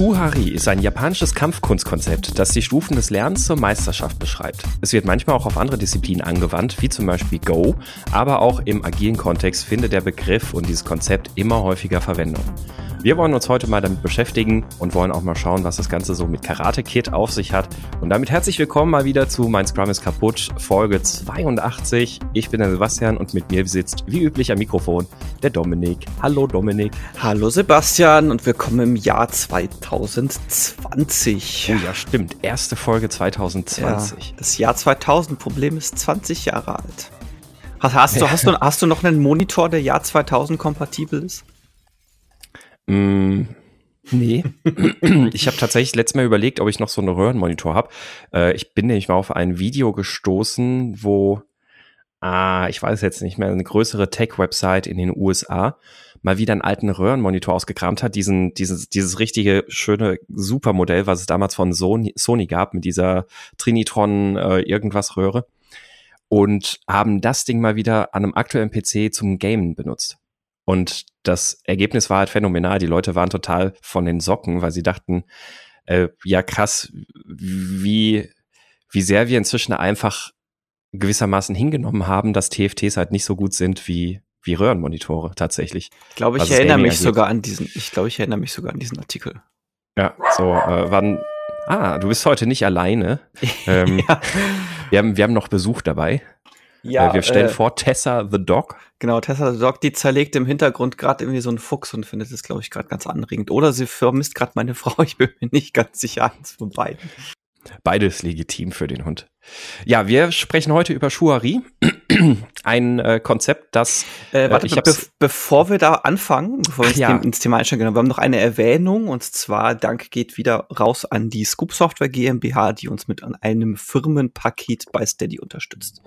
Shuhari ist ein japanisches Kampfkunstkonzept, das die Stufen des Lernens zur Meisterschaft beschreibt. Es wird manchmal auch auf andere Disziplinen angewandt, wie zum Beispiel Go, aber auch im agilen Kontext findet der Begriff und dieses Konzept immer häufiger Verwendung. Wir wollen uns heute mal damit beschäftigen und wollen auch mal schauen, was das Ganze so mit Karate Kid auf sich hat. Und damit herzlich willkommen mal wieder zu Mein Scrum ist kaputt, Folge 82. Ich bin der Sebastian und mit mir sitzt wie üblich am Mikrofon der Dominik. Hallo Dominik. Hallo Sebastian und willkommen im Jahr 2020. Oh ja, stimmt. Erste Folge 2020. Ja, das Jahr 2000, Problem ist 20 Jahre alt. Hast, hast, du, hast, du, hast du noch einen Monitor, der Jahr 2000 kompatibel ist? Mm, nee. ich habe tatsächlich letztes Mal überlegt, ob ich noch so einen Röhrenmonitor habe. Äh, ich bin nämlich mal auf ein Video gestoßen, wo, ah, ich weiß jetzt nicht mehr, eine größere Tech-Website in den USA mal wieder einen alten Röhrenmonitor ausgekramt hat, diesen, dieses, dieses richtige schöne Supermodell, was es damals von Sony, Sony gab, mit dieser Trinitron äh, irgendwas Röhre und haben das Ding mal wieder an einem aktuellen PC zum Gamen benutzt. Und das Ergebnis war halt phänomenal. Die Leute waren total von den Socken, weil sie dachten, äh, ja krass, wie, wie sehr wir inzwischen einfach gewissermaßen hingenommen haben, dass TFTs halt nicht so gut sind wie, wie Röhrenmonitore tatsächlich. Ich glaube, ich erinnere mich angeht. sogar an diesen, ich glaube, ich erinnere mich sogar an diesen Artikel. Ja, so, äh, wann, ah, du bist heute nicht alleine. ähm, ja. wir, haben, wir haben noch Besuch dabei. Ja, äh, wir stellen äh, vor, Tessa the Dog. Genau, Tessa the Dog, die zerlegt im Hintergrund gerade irgendwie so einen Fuchs und findet es, glaube ich, gerade ganz anregend. Oder sie vermisst gerade meine Frau, ich bin mir nicht ganz sicher, eins von beiden. Beides legitim für den Hund. Ja, wir sprechen heute über Schuari, ein äh, Konzept, das. Äh, warte, ich be bevor wir da anfangen, bevor wir ja. ins Thema einsteigen, genau, wir haben noch eine Erwähnung und zwar Dank geht wieder raus an die Scoop Software GmbH, die uns mit einem Firmenpaket bei Steady unterstützt.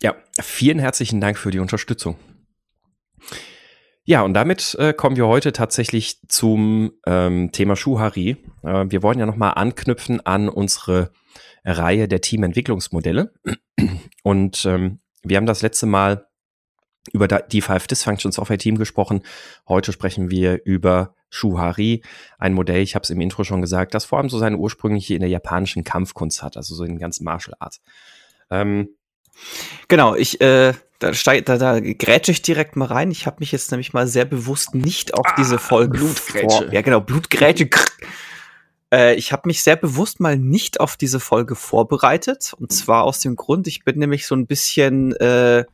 Ja, vielen herzlichen Dank für die Unterstützung. Ja, und damit äh, kommen wir heute tatsächlich zum ähm, Thema Schuhari. Äh, wir wollen ja nochmal anknüpfen an unsere Reihe der Teamentwicklungsmodelle. Und ähm, wir haben das letzte Mal über die Five Dysfunctions of a Team gesprochen. Heute sprechen wir über Shuhari, ein Modell, ich habe es im Intro schon gesagt, das vor allem so seine ursprüngliche in der japanischen Kampfkunst hat, also so in den ganzen Martial Arts. Ähm, Genau, ich, äh, da, steig, da, da grätsche ich direkt mal rein. Ich habe mich jetzt nämlich mal sehr bewusst nicht auf ah, diese Folge Blutgrätsche. Ja, genau, Blutgrätsche. Äh, ich habe mich sehr bewusst mal nicht auf diese Folge vorbereitet. Und zwar aus dem Grund, ich bin nämlich so ein bisschen, äh,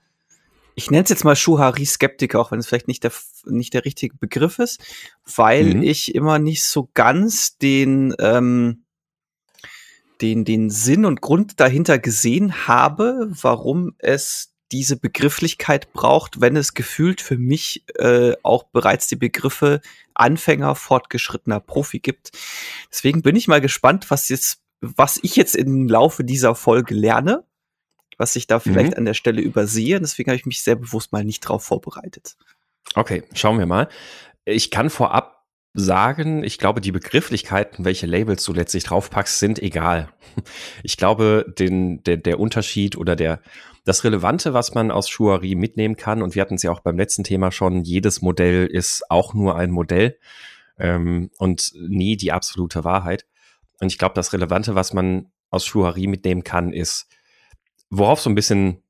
ich nenne es jetzt mal Schuhari-Skeptiker, auch wenn es vielleicht nicht der, nicht der richtige Begriff ist, weil mhm. ich immer nicht so ganz den, ähm, den, den Sinn und Grund dahinter gesehen habe, warum es diese Begrifflichkeit braucht, wenn es gefühlt für mich äh, auch bereits die Begriffe Anfänger, fortgeschrittener Profi gibt. Deswegen bin ich mal gespannt, was jetzt, was ich jetzt im Laufe dieser Folge lerne, was ich da vielleicht mhm. an der Stelle übersehe. Deswegen habe ich mich sehr bewusst mal nicht drauf vorbereitet. Okay, schauen wir mal. Ich kann vorab sagen, ich glaube, die Begrifflichkeiten, welche Labels du letztlich draufpackst, sind egal. Ich glaube, den, der, der Unterschied oder der, das Relevante, was man aus Schuari mitnehmen kann, und wir hatten es ja auch beim letzten Thema schon, jedes Modell ist auch nur ein Modell ähm, und nie die absolute Wahrheit. Und ich glaube, das Relevante, was man aus Schuari mitnehmen kann, ist, worauf so ein bisschen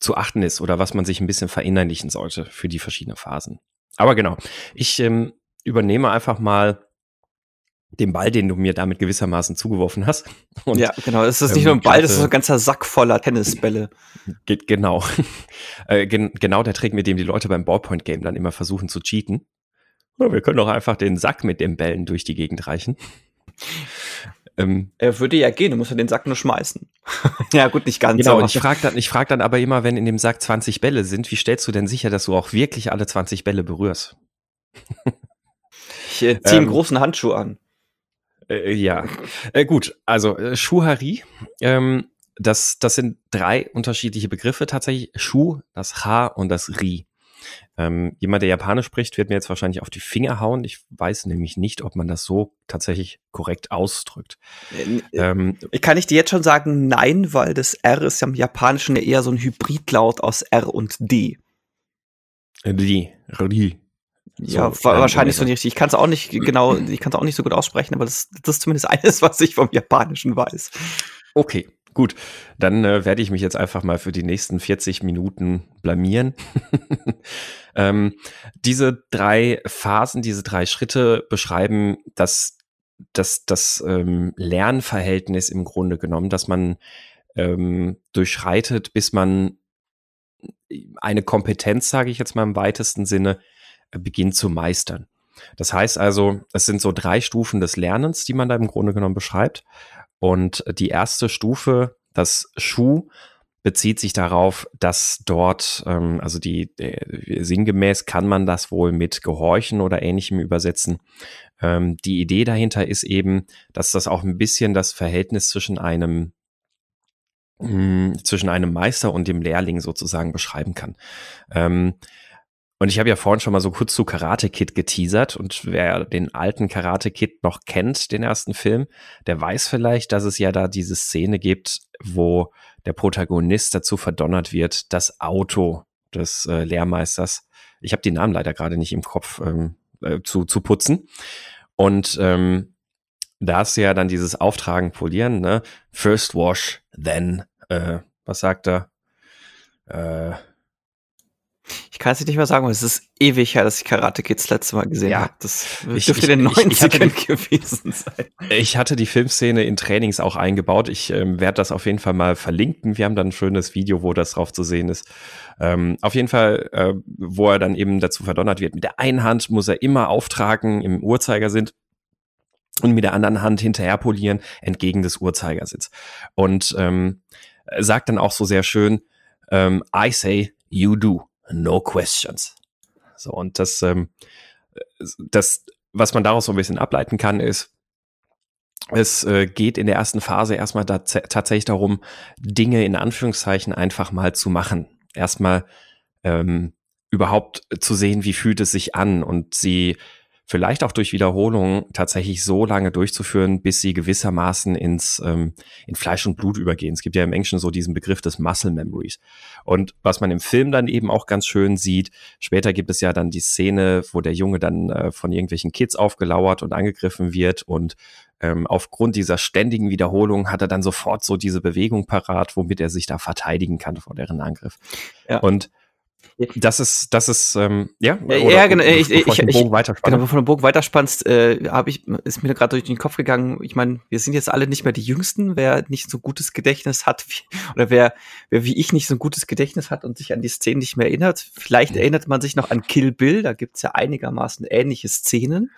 zu achten ist oder was man sich ein bisschen verinnerlichen sollte für die verschiedenen Phasen. Aber genau, ich ähm, übernehme einfach mal den Ball, den du mir damit gewissermaßen zugeworfen hast. Und, ja, genau. Es ist nicht ähm, nur ein Ball, das ist ein ganzer Sack voller Tennisbälle. Geht genau. äh, gen genau der Trick, mit dem die Leute beim Ballpoint-Game dann immer versuchen zu cheaten. Ja, wir können doch einfach den Sack mit den Bällen durch die Gegend reichen. Ähm, er würde ja gehen, du musst ja den Sack nur schmeißen. ja, gut, nicht ganz. Genau, und ich frage dann, frag dann aber immer, wenn in dem Sack 20 Bälle sind, wie stellst du denn sicher, dass du auch wirklich alle 20 Bälle berührst? Ich äh, ziehe einen ähm, großen Handschuh an. Äh, ja, äh, gut. Also äh, Schuhari, ähm, das, das sind drei unterschiedliche Begriffe tatsächlich. Schuh, das H und das Ri. Ähm, jemand, der Japanisch spricht, wird mir jetzt wahrscheinlich auf die Finger hauen. Ich weiß nämlich nicht, ob man das so tatsächlich korrekt ausdrückt. Äh, ähm, kann ich dir jetzt schon sagen, nein, weil das R ist ja im Japanischen eher so ein Hybridlaut aus R und D. Ri, Ri. Ja, so wahrscheinlich so nicht richtig. Ich kann es auch nicht genau, ich kann es auch nicht so gut aussprechen, aber das, das ist zumindest alles, was ich vom Japanischen weiß. Okay, gut. Dann äh, werde ich mich jetzt einfach mal für die nächsten 40 Minuten blamieren. ähm, diese drei Phasen, diese drei Schritte beschreiben das, das, das ähm, Lernverhältnis im Grunde genommen, dass man ähm, durchschreitet, bis man eine Kompetenz, sage ich jetzt mal im weitesten Sinne, äh, beginnt zu meistern. Das heißt also, es sind so drei Stufen des Lernens, die man da im Grunde genommen beschreibt. Und die erste Stufe, das Schuh, bezieht sich darauf, dass dort, ähm, also die äh, sinngemäß kann man das wohl mit Gehorchen oder ähnlichem übersetzen. Ähm, die Idee dahinter ist eben, dass das auch ein bisschen das Verhältnis zwischen einem hm, zwischen einem Meister und dem Lehrling sozusagen beschreiben kann. Ähm, und ich habe ja vorhin schon mal so kurz zu Karate Kid geteasert und wer den alten Karate Kid noch kennt, den ersten Film, der weiß vielleicht, dass es ja da diese Szene gibt, wo der Protagonist dazu verdonnert wird, das Auto des äh, Lehrmeisters, ich habe die Namen leider gerade nicht im Kopf, ähm, äh, zu, zu putzen. Und ähm, da hast du ja dann dieses Auftragen polieren, ne? First wash, then, äh, was sagt er? Äh, ich kann es nicht mehr sagen, aber es ist ewig her, dass ich Karate Kids das letzte Mal gesehen ja. habe. Das dürfte in den 90ern gewesen sein. Ich hatte die Filmszene in Trainings auch eingebaut. Ich ähm, werde das auf jeden Fall mal verlinken. Wir haben dann ein schönes Video, wo das drauf zu sehen ist. Ähm, auf jeden Fall, äh, wo er dann eben dazu verdonnert wird. Mit der einen Hand muss er immer auftragen im Uhrzeigersinn und mit der anderen Hand hinterher polieren entgegen des Uhrzeigersinns. Und ähm, sagt dann auch so sehr schön, ähm, I say, you do no questions. So, und das, ähm, das, was man daraus so ein bisschen ableiten kann, ist, es äh, geht in der ersten Phase erstmal da tatsächlich darum, Dinge in Anführungszeichen einfach mal zu machen. Erstmal ähm, überhaupt zu sehen, wie fühlt es sich an und sie vielleicht auch durch Wiederholung tatsächlich so lange durchzuführen, bis sie gewissermaßen ins ähm, in Fleisch und Blut übergehen. Es gibt ja im Englischen so diesen Begriff des Muscle Memories. Und was man im Film dann eben auch ganz schön sieht, später gibt es ja dann die Szene, wo der Junge dann äh, von irgendwelchen Kids aufgelauert und angegriffen wird und ähm, aufgrund dieser ständigen Wiederholung hat er dann sofort so diese Bewegung parat, womit er sich da verteidigen kann vor deren Angriff. Ja. Und das ist, das ist, ähm, ja, oder, ja, genau. Ich, ich, ich, ich, genau, bevor du den Bogen weiterspannst, äh, habe ich, ist mir gerade durch den Kopf gegangen. Ich meine, wir sind jetzt alle nicht mehr die Jüngsten. Wer nicht so gutes Gedächtnis hat, wie, oder wer, wer wie ich nicht so ein gutes Gedächtnis hat und sich an die Szenen nicht mehr erinnert, vielleicht erinnert man sich noch an Kill Bill. Da gibt's ja einigermaßen ähnliche Szenen.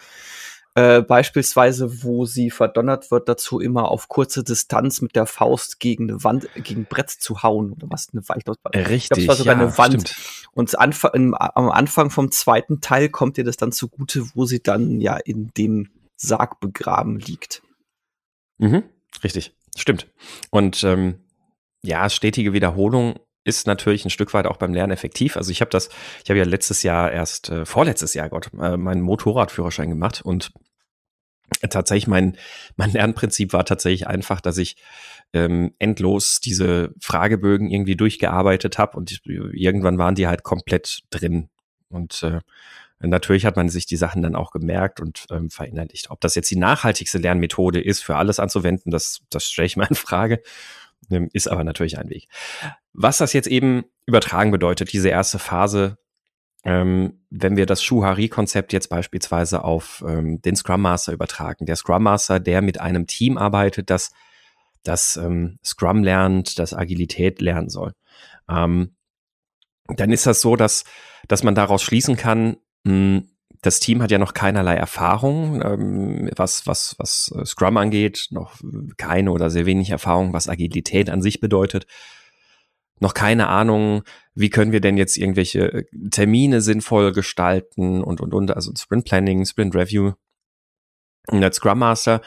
Äh, beispielsweise, wo sie verdonnert wird, dazu immer auf kurze Distanz mit der Faust gegen eine Wand, gegen ein Brett zu hauen oder was eine Wand. Richtig. Ich glaube, es war sogar ja, eine Wand. Stimmt. Und Anfang, im, am Anfang vom zweiten Teil kommt ihr das dann zugute, wo sie dann ja in dem Sarg begraben liegt. Mhm, richtig, stimmt. Und ähm, ja, stetige Wiederholung ist natürlich ein Stück weit auch beim Lernen effektiv. Also ich habe das, ich habe ja letztes Jahr erst, äh, vorletztes Jahr, Gott, äh, meinen Motorradführerschein gemacht und tatsächlich mein, mein Lernprinzip war tatsächlich einfach, dass ich ähm, endlos diese Fragebögen irgendwie durchgearbeitet habe und irgendwann waren die halt komplett drin. Und äh, natürlich hat man sich die Sachen dann auch gemerkt und ähm, verinnerlicht. Ob das jetzt die nachhaltigste Lernmethode ist, für alles anzuwenden, das, das stelle ich mal in Frage. Ähm, ist aber natürlich ein Weg. Was das jetzt eben übertragen bedeutet, diese erste Phase, ähm, wenn wir das Shuhari-Konzept jetzt beispielsweise auf ähm, den Scrum Master übertragen. Der Scrum Master, der mit einem Team arbeitet, das das ähm, Scrum lernt, das Agilität lernen soll. Ähm, dann ist das so, dass, dass man daraus schließen kann, mh, hm, das Team hat ja noch keinerlei Erfahrung, ähm, was, was, was äh, Scrum angeht, noch keine oder sehr wenig Erfahrung, was Agilität an sich bedeutet. Noch keine Ahnung, wie können wir denn jetzt irgendwelche äh, Termine sinnvoll gestalten und, und, und, also Sprint Planning, Sprint Review. Und als Scrum Master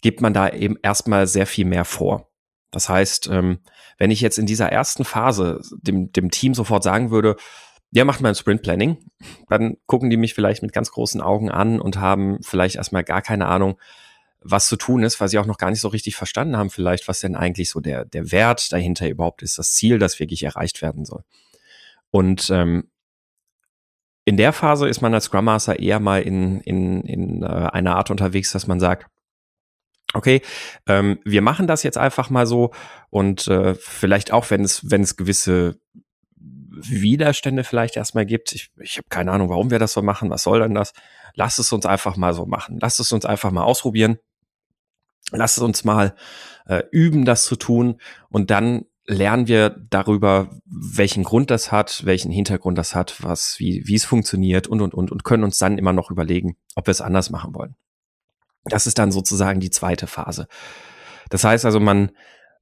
gibt man da eben erstmal sehr viel mehr vor. Das heißt, ähm, wenn ich jetzt in dieser ersten Phase dem, dem Team sofort sagen würde, ja, macht mal ein Sprint Planning, dann gucken die mich vielleicht mit ganz großen Augen an und haben vielleicht erstmal gar keine Ahnung, was zu tun ist, weil sie auch noch gar nicht so richtig verstanden haben, vielleicht, was denn eigentlich so der, der Wert dahinter überhaupt ist, das Ziel, das wirklich erreicht werden soll. Und ähm, in der Phase ist man als Scrum Master eher mal in, in, in äh, einer Art unterwegs, dass man sagt, okay, ähm, wir machen das jetzt einfach mal so und äh, vielleicht auch, wenn es, wenn es gewisse Widerstände vielleicht erstmal gibt. Ich, ich habe keine Ahnung, warum wir das so machen. Was soll denn das? Lass es uns einfach mal so machen. Lass es uns einfach mal ausprobieren. Lass es uns mal äh, üben, das zu tun. Und dann lernen wir darüber, welchen Grund das hat, welchen Hintergrund das hat, was, wie, wie es funktioniert und, und, und, und können uns dann immer noch überlegen, ob wir es anders machen wollen. Das ist dann sozusagen die zweite Phase. Das heißt also, man,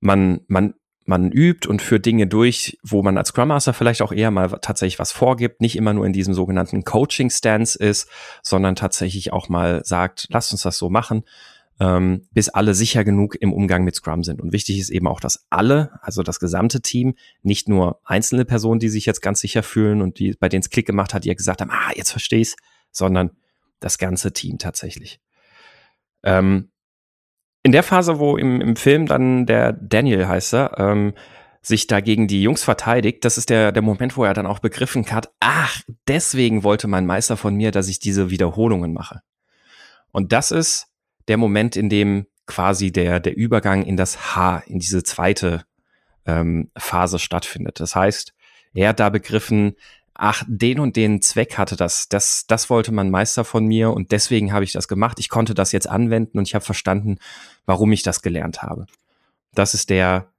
man, man, man übt und führt Dinge durch, wo man als Scrum Master vielleicht auch eher mal tatsächlich was vorgibt, nicht immer nur in diesem sogenannten Coaching Stance ist, sondern tatsächlich auch mal sagt, lasst uns das so machen ähm, bis alle sicher genug im Umgang mit Scrum sind. Und wichtig ist eben auch, dass alle, also das gesamte Team, nicht nur einzelne Personen, die sich jetzt ganz sicher fühlen und die, bei denen es Klick gemacht hat, die ja gesagt haben, ah, jetzt verstehe ich's, sondern das ganze Team tatsächlich. Ähm, in der Phase, wo im, im Film dann der Daniel heißt er, ähm, sich dagegen die Jungs verteidigt, das ist der, der Moment, wo er dann auch begriffen hat, ach, deswegen wollte mein Meister von mir, dass ich diese Wiederholungen mache. Und das ist der Moment, in dem quasi der, der Übergang in das H, in diese zweite ähm, Phase stattfindet. Das heißt, er hat da begriffen, ach, den und den Zweck hatte das, das, das wollte man Meister von mir und deswegen habe ich das gemacht. Ich konnte das jetzt anwenden und ich habe verstanden, warum ich das gelernt habe. Das ist der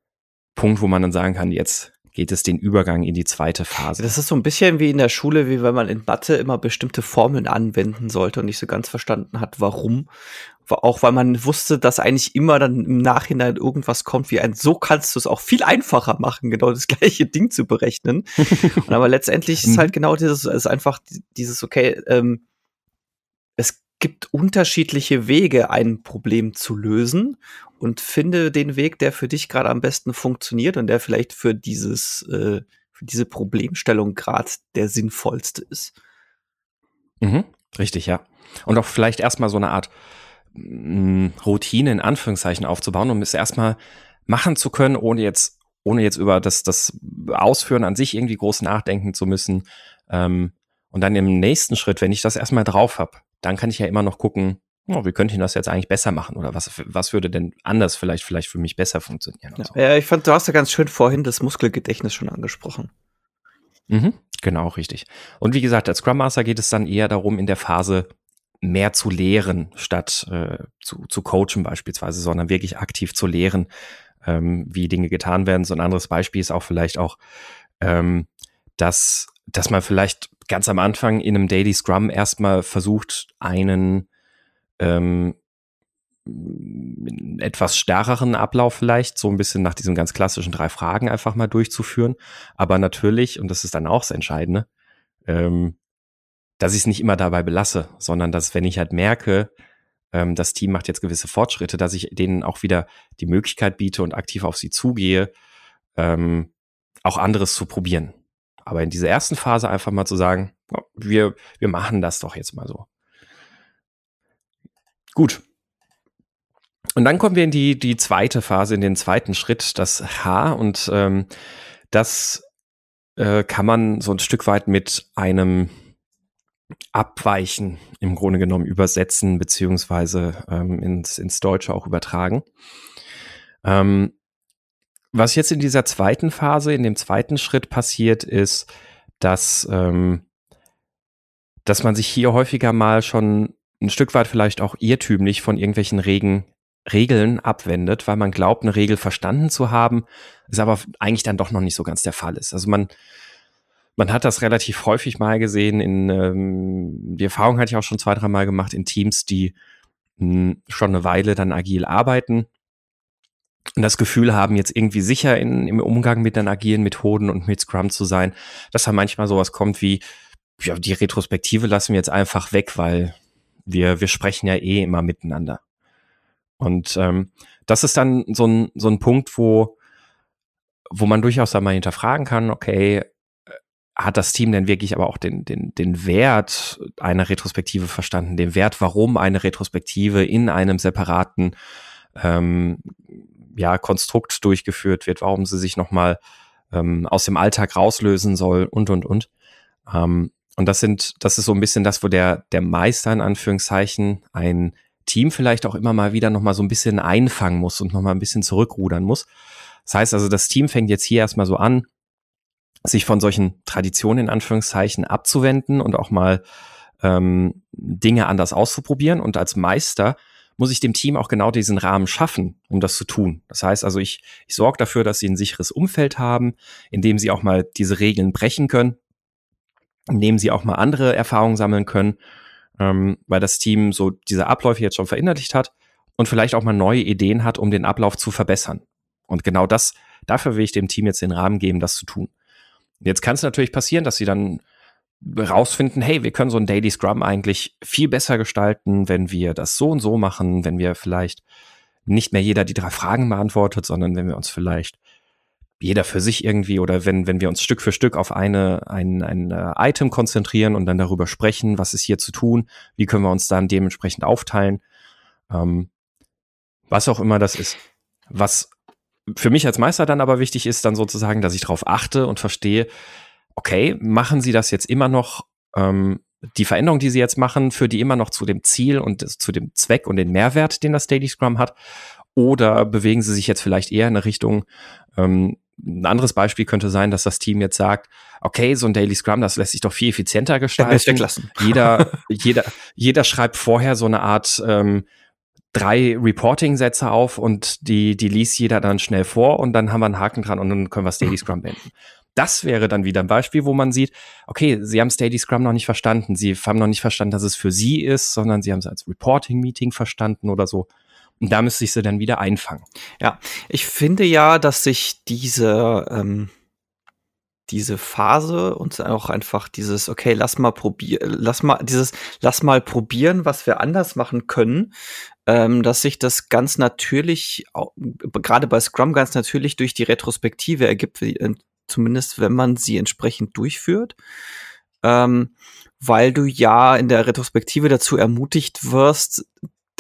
Punkt, wo man dann sagen kann, jetzt geht es den Übergang in die zweite Phase. Das ist so ein bisschen wie in der Schule, wie wenn man in Mathe immer bestimmte Formeln anwenden sollte und nicht so ganz verstanden hat, warum. Auch weil man wusste, dass eigentlich immer dann im Nachhinein irgendwas kommt wie ein, so kannst du es auch viel einfacher machen, genau das gleiche Ding zu berechnen. und aber letztendlich ist halt mhm. genau dieses, ist einfach dieses, okay, ähm, es gibt unterschiedliche Wege, ein Problem zu lösen und finde den Weg, der für dich gerade am besten funktioniert und der vielleicht für dieses, äh, für diese Problemstellung gerade der sinnvollste ist. Mhm, richtig, ja. Und auch vielleicht erstmal so eine Art mh, mm, Routine in Anführungszeichen aufzubauen, um es erstmal machen zu können, ohne jetzt, ohne jetzt über das, das Ausführen an sich irgendwie groß nachdenken zu müssen. Ähm, und dann im nächsten Schritt, wenn ich das erstmal drauf habe, dann kann ich ja immer noch gucken, oh, wie könnte ich das jetzt eigentlich besser machen? Oder was, was würde denn anders vielleicht, vielleicht für mich besser funktionieren? Ja, so. ja, ich fand, du hast ja ganz schön vorhin das Muskelgedächtnis schon angesprochen. Mhm, genau, richtig. Und wie gesagt, als Scrum Master geht es dann eher darum, in der Phase mehr zu lehren, statt äh, zu, zu coachen beispielsweise, sondern wirklich aktiv zu lehren, ähm, wie Dinge getan werden. So ein anderes Beispiel ist auch vielleicht auch, ähm, dass, dass man vielleicht ganz am Anfang in einem Daily Scrum erstmal versucht, einen ähm, etwas stärkeren Ablauf vielleicht, so ein bisschen nach diesen ganz klassischen drei Fragen einfach mal durchzuführen. Aber natürlich, und das ist dann auch das Entscheidende, ähm, dass ich es nicht immer dabei belasse, sondern dass, wenn ich halt merke, ähm, das Team macht jetzt gewisse Fortschritte, dass ich denen auch wieder die Möglichkeit biete und aktiv auf sie zugehe, ähm, auch anderes zu probieren. Aber in dieser ersten Phase einfach mal zu sagen, wir, wir machen das doch jetzt mal so. Gut. Und dann kommen wir in die, die zweite Phase, in den zweiten Schritt, das H. Und ähm, das äh, kann man so ein Stück weit mit einem Abweichen im Grunde genommen übersetzen, beziehungsweise ähm, ins, ins Deutsche auch übertragen. Ähm, was jetzt in dieser zweiten Phase, in dem zweiten Schritt passiert, ist, dass, ähm, dass man sich hier häufiger mal schon ein Stück weit vielleicht auch irrtümlich von irgendwelchen Regen, Regeln abwendet, weil man glaubt, eine Regel verstanden zu haben, ist aber eigentlich dann doch noch nicht so ganz der Fall ist. Also man, man hat das relativ häufig mal gesehen in, ähm, die Erfahrung hatte ich auch schon zwei, drei Mal gemacht in Teams, die mh, hm, schon eine Weile dann agil arbeiten und das Gefühl haben, jetzt irgendwie sicher in, im Umgang mit den agilen Methoden und mit Scrum zu sein, dass da manchmal sowas kommt wie, ja, die Retrospektive lassen wir jetzt einfach weg, weil wir, wir sprechen ja eh immer miteinander. Und ähm, das ist dann so ein, so ein Punkt, wo, wo man durchaus einmal hinterfragen kann, okay, äh, hat das Team denn wirklich aber auch den, den, den Wert einer Retrospektive verstanden, den Wert, warum eine Retrospektive in einem separaten ähm, ja, Konstrukt durchgeführt wird, warum sie sich nochmal ähm, aus dem Alltag rauslösen soll und, und, und. Ähm, Und das sind, das ist so ein bisschen das, wo der, der Meister in Anführungszeichen ein Team vielleicht auch immer mal wieder nochmal so ein bisschen einfangen muss und nochmal ein bisschen zurückrudern muss. Das heißt also, das Team fängt jetzt hier erstmal so an, sich von solchen Traditionen in Anführungszeichen abzuwenden und auch mal ähm, Dinge anders auszuprobieren. Und als Meister muss ich dem Team auch genau diesen Rahmen schaffen, um das zu tun. Das heißt also, ich, ich sorge dafür, dass sie ein sicheres Umfeld haben, in dem sie auch mal diese Regeln brechen können, in dem sie auch mal andere Erfahrungen sammeln können, ähm, weil das Team so diese Abläufe jetzt schon verinnerlicht hat und vielleicht auch mal neue Ideen hat, um den Ablauf zu verbessern. Und genau das, dafür will ich dem Team jetzt den Rahmen geben, das zu tun. Jetzt kann es natürlich passieren, dass sie dann rausfinden, hey, wir können so ein Daily Scrum eigentlich viel besser gestalten, wenn wir das so und so machen, wenn wir vielleicht nicht mehr jeder die drei Fragen beantwortet, sondern wenn wir uns vielleicht jeder für sich irgendwie oder wenn, wenn wir uns Stück für Stück auf eine, ein, ein äh, Item konzentrieren und dann darüber sprechen, was ist hier zu tun, wie können wir uns dann dementsprechend aufteilen, ähm, was auch immer das ist. Was für mich als Meister dann aber wichtig ist, dann sozusagen, dass ich darauf achte und verstehe, okay, machen Sie das jetzt immer noch, ähm, die Veränderung, die Sie jetzt machen, für die immer noch zu dem Ziel und zu dem Zweck und den Mehrwert, den das Daily Scrum hat? Oder bewegen Sie sich jetzt vielleicht eher in eine Richtung, ähm, ein anderes Beispiel könnte sein, dass das Team jetzt sagt, okay, so ein Daily Scrum, das lässt sich doch viel effizienter gestalten. Weglassen. Jeder, jeder, jeder schreibt vorher so eine Art ähm, drei Reporting-Sätze auf und die, die liest jeder dann schnell vor und dann haben wir einen Haken dran und dann können wir das Daily Scrum beenden. Das wäre dann wieder ein Beispiel, wo man sieht, okay, Sie haben Daily Scrum noch nicht verstanden. Sie haben noch nicht verstanden, dass es für Sie ist, sondern Sie haben es als Reporting-Meeting verstanden oder so. Und da müsste ich sie dann wieder einfangen. Ja, ich finde ja, dass sich diese, ähm, diese Phase und auch einfach dieses, okay, lass mal probieren, lass mal, dieses, lass mal probieren, was wir anders machen können, ähm, dass sich das ganz natürlich, gerade bei Scrum ganz natürlich durch die Retrospektive ergibt, äh, zumindest wenn man sie entsprechend durchführt. Ähm, weil du ja in der Retrospektive dazu ermutigt wirst,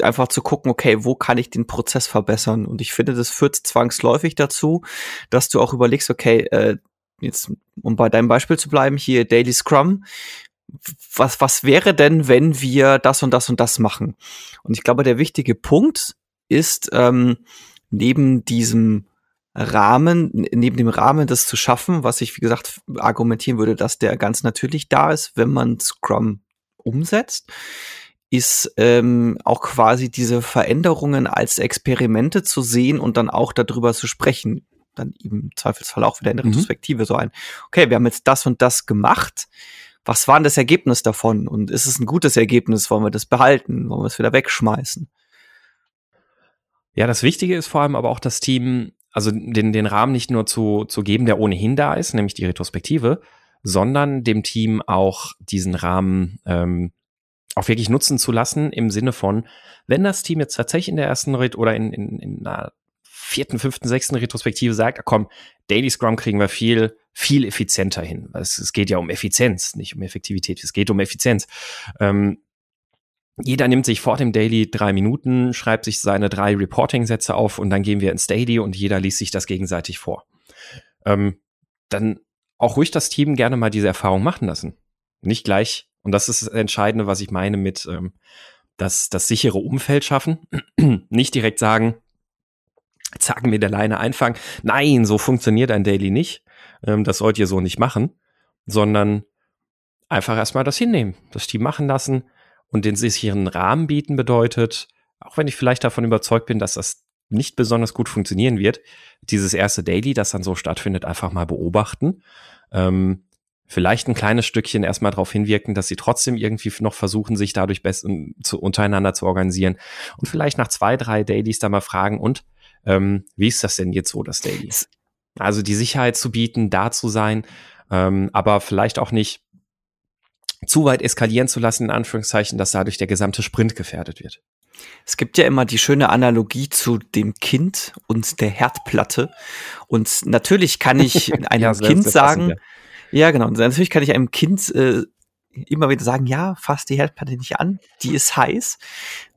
einfach zu gucken, okay, wo kann ich den Prozess verbessern? Und ich finde, das führt zwangsläufig dazu, dass du auch überlegst, okay, äh, jetzt, um bei deinem Beispiel zu bleiben, hier Daily Scrum, was, was wäre denn, wenn wir das und das und das machen? Und ich glaube, der wichtige Punkt ist, ähm, neben diesem Rahmen, neben dem Rahmen das zu schaffen, was ich, wie gesagt, argumentieren würde, dass der ganz natürlich da ist, wenn man Scrum umsetzt, ist ähm, auch quasi diese Veränderungen als Experimente zu sehen und dann auch darüber zu sprechen. Dann im Zweifelsfall auch wieder in der mhm. Retrospektive so ein, okay, wir haben jetzt das und das gemacht. Was war denn das Ergebnis davon? Und ist es ein gutes Ergebnis? Wollen wir das behalten? Wollen wir es wieder wegschmeißen? Ja, das Wichtige ist vor allem aber auch das Team, also den, den Rahmen nicht nur zu, zu geben, der ohnehin da ist, nämlich die Retrospektive, sondern dem Team auch diesen Rahmen ähm, auch wirklich nutzen zu lassen im Sinne von, wenn das Team jetzt tatsächlich in der ersten Ret oder in, in, in einer vierten, fünften, sechsten Retrospektive sagt, komm, Daily Scrum kriegen wir viel, viel effizienter hin. Es, es geht ja um Effizienz, nicht um Effektivität. Es geht um Effizienz. Ähm, jeder nimmt sich vor dem Daily drei Minuten, schreibt sich seine drei Reporting-Sätze auf und dann gehen wir ins Daily und jeder liest sich das gegenseitig vor. Ähm, dann auch ruhig das Team gerne mal diese Erfahrung machen lassen. Nicht gleich und das ist das Entscheidende, was ich meine mit ähm, das, das sichere Umfeld schaffen. nicht direkt sagen, zack, mit der Leine einfangen. Nein, so funktioniert ein Daily nicht. Ähm, das sollt ihr so nicht machen, sondern einfach erstmal das hinnehmen, das Team machen lassen und den sicheren Rahmen bieten bedeutet, auch wenn ich vielleicht davon überzeugt bin, dass das nicht besonders gut funktionieren wird, dieses erste Daily, das dann so stattfindet, einfach mal beobachten. Ähm, vielleicht ein kleines Stückchen erstmal darauf hinwirken, dass sie trotzdem irgendwie noch versuchen, sich dadurch besser zu, untereinander zu organisieren und vielleicht nach zwei, drei Dailies da mal fragen und ähm, wie ist das denn jetzt so, das Daily? Also die Sicherheit zu bieten, da zu sein, ähm, aber vielleicht auch nicht zu weit eskalieren zu lassen, in Anführungszeichen, dass dadurch der gesamte Sprint gefährdet wird. Es gibt ja immer die schöne Analogie zu dem Kind und der Herdplatte. Und natürlich kann ich einem ja, Kind sagen, ja, genau. Und natürlich kann ich einem Kind äh, immer wieder sagen, ja, fass die Herdplatte nicht an, die ist heiß.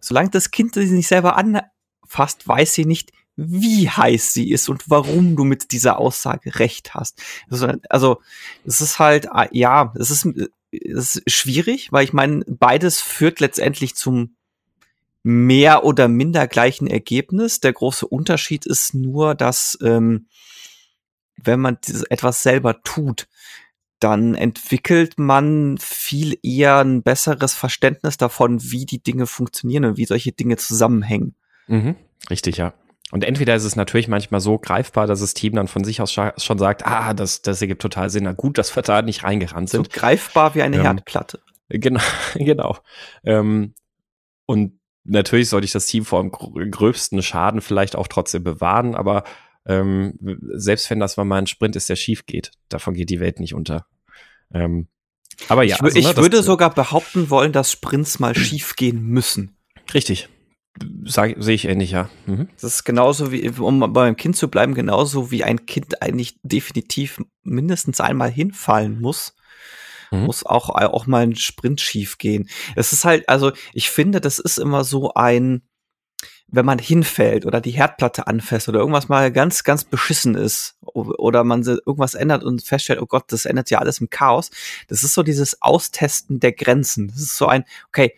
Solange das Kind sie nicht selber anfasst, weiß sie nicht, wie heiß sie ist und warum du mit dieser Aussage recht hast. Also, also es ist halt, ah, ja, es ist ist schwierig, weil ich meine, beides führt letztendlich zum mehr oder minder gleichen Ergebnis. Der große Unterschied ist nur, dass ähm, wenn man etwas selber tut, dann entwickelt man viel eher ein besseres Verständnis davon, wie die Dinge funktionieren und wie solche Dinge zusammenhängen. Mhm, richtig, ja. Und entweder ist es natürlich manchmal so greifbar, dass das Team dann von sich aus schon sagt, ah, das, das ergibt total Sinn, na gut, dass wir da nicht reingerannt sind. So greifbar wie eine ähm, Herdplatte. Genau, genau. Ähm, und natürlich sollte ich das Team vor dem gröbsten Schaden vielleicht auch trotzdem bewahren, aber ähm, selbst wenn das mal ein Sprint ist, der schief geht, davon geht die Welt nicht unter. Ähm, aber ja, ich, also, ne, ich würde sogar behaupten wollen, dass Sprints mal schief gehen müssen. Richtig. Sehe ich ähnlich, ja. Mhm. Das ist genauso wie, um beim Kind zu bleiben, genauso wie ein Kind eigentlich definitiv mindestens einmal hinfallen muss, mhm. muss auch, auch mal ein Sprint schief gehen. Es ist halt, also ich finde, das ist immer so ein, wenn man hinfällt oder die Herdplatte anfasst oder irgendwas mal ganz, ganz beschissen ist oder man irgendwas ändert und feststellt, oh Gott, das ändert ja alles im Chaos. Das ist so dieses Austesten der Grenzen. Das ist so ein, okay,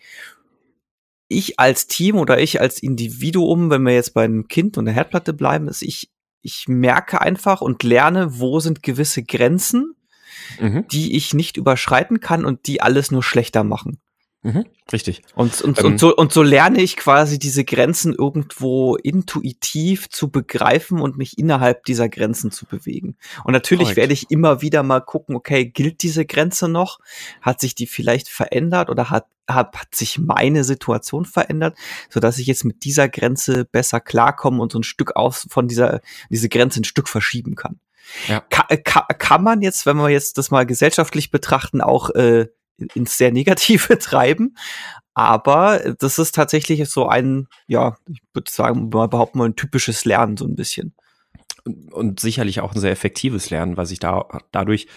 ich als Team oder ich als Individuum, wenn wir jetzt bei einem Kind und der Herdplatte bleiben, ist ich, ich merke einfach und lerne, wo sind gewisse Grenzen, mhm. die ich nicht überschreiten kann und die alles nur schlechter machen. Mhm, richtig. Und, und, ähm, und, so, und so lerne ich quasi diese Grenzen irgendwo intuitiv zu begreifen und mich innerhalb dieser Grenzen zu bewegen. Und natürlich korrekt. werde ich immer wieder mal gucken, okay, gilt diese Grenze noch? Hat sich die vielleicht verändert oder hat, hat, hat sich meine Situation verändert, so dass ich jetzt mit dieser Grenze besser klarkomme und so ein Stück aus von dieser, diese Grenze ein Stück verschieben kann. Ja. Ka, ka, kann man jetzt, wenn wir jetzt das mal gesellschaftlich betrachten, auch äh, ins sehr Negative treiben. Aber das ist tatsächlich so ein, ja, ich würde sagen, mal behaupten mal ein typisches Lernen so ein bisschen. Und sicherlich auch ein sehr effektives Lernen, weil sich da dadurch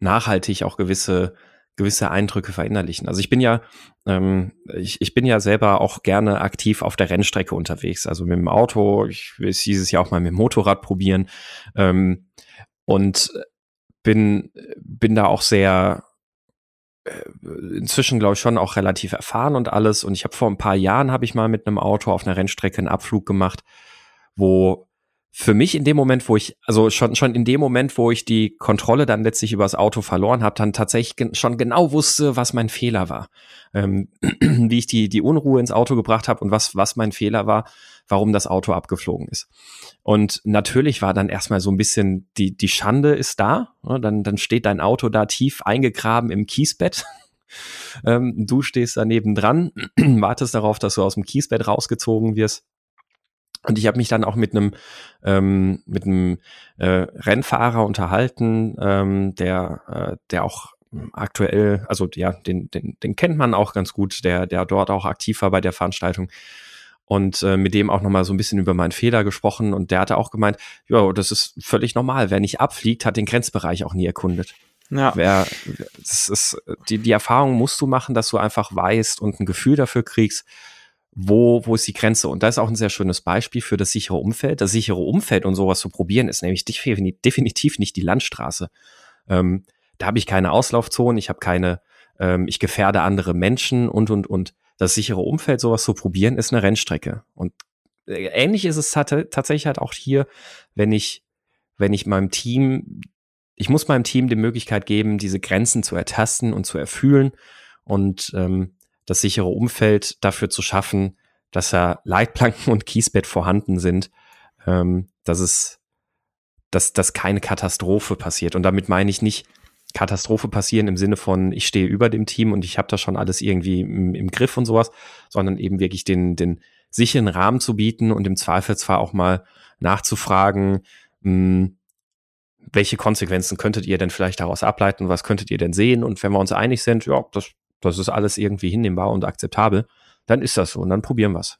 nachhaltig auch gewisse gewisse Eindrücke verinnerlichen. Also ich bin ja, ähm, ich, ich bin ja selber auch gerne aktiv auf der Rennstrecke unterwegs, also mit dem Auto. Ich will es dieses Jahr auch mal mit dem Motorrad probieren ähm, und bin bin da auch sehr inzwischen, glaube ich, schon auch relativ erfahren und alles. Und ich habe vor ein paar Jahren, habe ich mal mit einem Auto auf einer Rennstrecke einen Abflug gemacht, wo für mich in dem Moment, wo ich, also schon, schon in dem Moment, wo ich die Kontrolle dann letztlich über das Auto verloren habe, dann tatsächlich schon genau wusste, was mein Fehler war. Ähm, wie ich die, die Unruhe ins Auto gebracht habe und was, was mein Fehler war, warum das Auto abgeflogen ist. Und natürlich war dann erstmal so ein bisschen, die, die Schande ist da. Ne? Dann, dann steht dein Auto da tief eingegraben im Kiesbett. ähm, du stehst daneben dran, wartest darauf, dass du aus dem Kiesbett rausgezogen wirst. Und ich habe mich dann auch mit einem ähm, mit einem äh, Rennfahrer unterhalten, ähm, der äh, der auch aktuell, also ja, den, den, den kennt man auch ganz gut, der der dort auch aktiv war bei der Veranstaltung und äh, mit dem auch nochmal so ein bisschen über meinen Fehler gesprochen und der hatte auch gemeint, ja, das ist völlig normal. Wer nicht abfliegt, hat den Grenzbereich auch nie erkundet. Ja. Wer, das ist, die, die Erfahrung musst du machen, dass du einfach weißt und ein Gefühl dafür kriegst, wo, wo ist die Grenze? Und da ist auch ein sehr schönes Beispiel für das sichere Umfeld. Das sichere Umfeld und sowas zu probieren, ist nämlich definitiv nicht die Landstraße. Ähm, da habe ich keine Auslaufzonen, ich habe keine, ähm, ich gefährde andere Menschen und, und, und das sichere Umfeld, sowas zu probieren, ist eine Rennstrecke. Und äh, ähnlich ist es tatsächlich halt auch hier, wenn ich, wenn ich meinem Team, ich muss meinem Team die Möglichkeit geben, diese Grenzen zu ertasten und zu erfühlen und ähm, das sichere Umfeld dafür zu schaffen, dass da Leitplanken und Kiesbett vorhanden sind, ähm, dass es, dass, dass keine Katastrophe passiert. Und damit meine ich nicht, Katastrophe passieren im Sinne von, ich stehe über dem Team und ich habe da schon alles irgendwie im, im, Griff und sowas, sondern eben wirklich den, den sicheren Rahmen zu bieten und im Zweifelsfall auch mal nachzufragen, mh, hm, welche Konsequenzen könntet ihr denn vielleicht daraus ableiten, was könntet ihr denn sehen und wenn wir uns einig sind, ja, das, das ist alles irgendwie hinnehmbar und akzeptabel, dann ist das so und dann probieren wir es.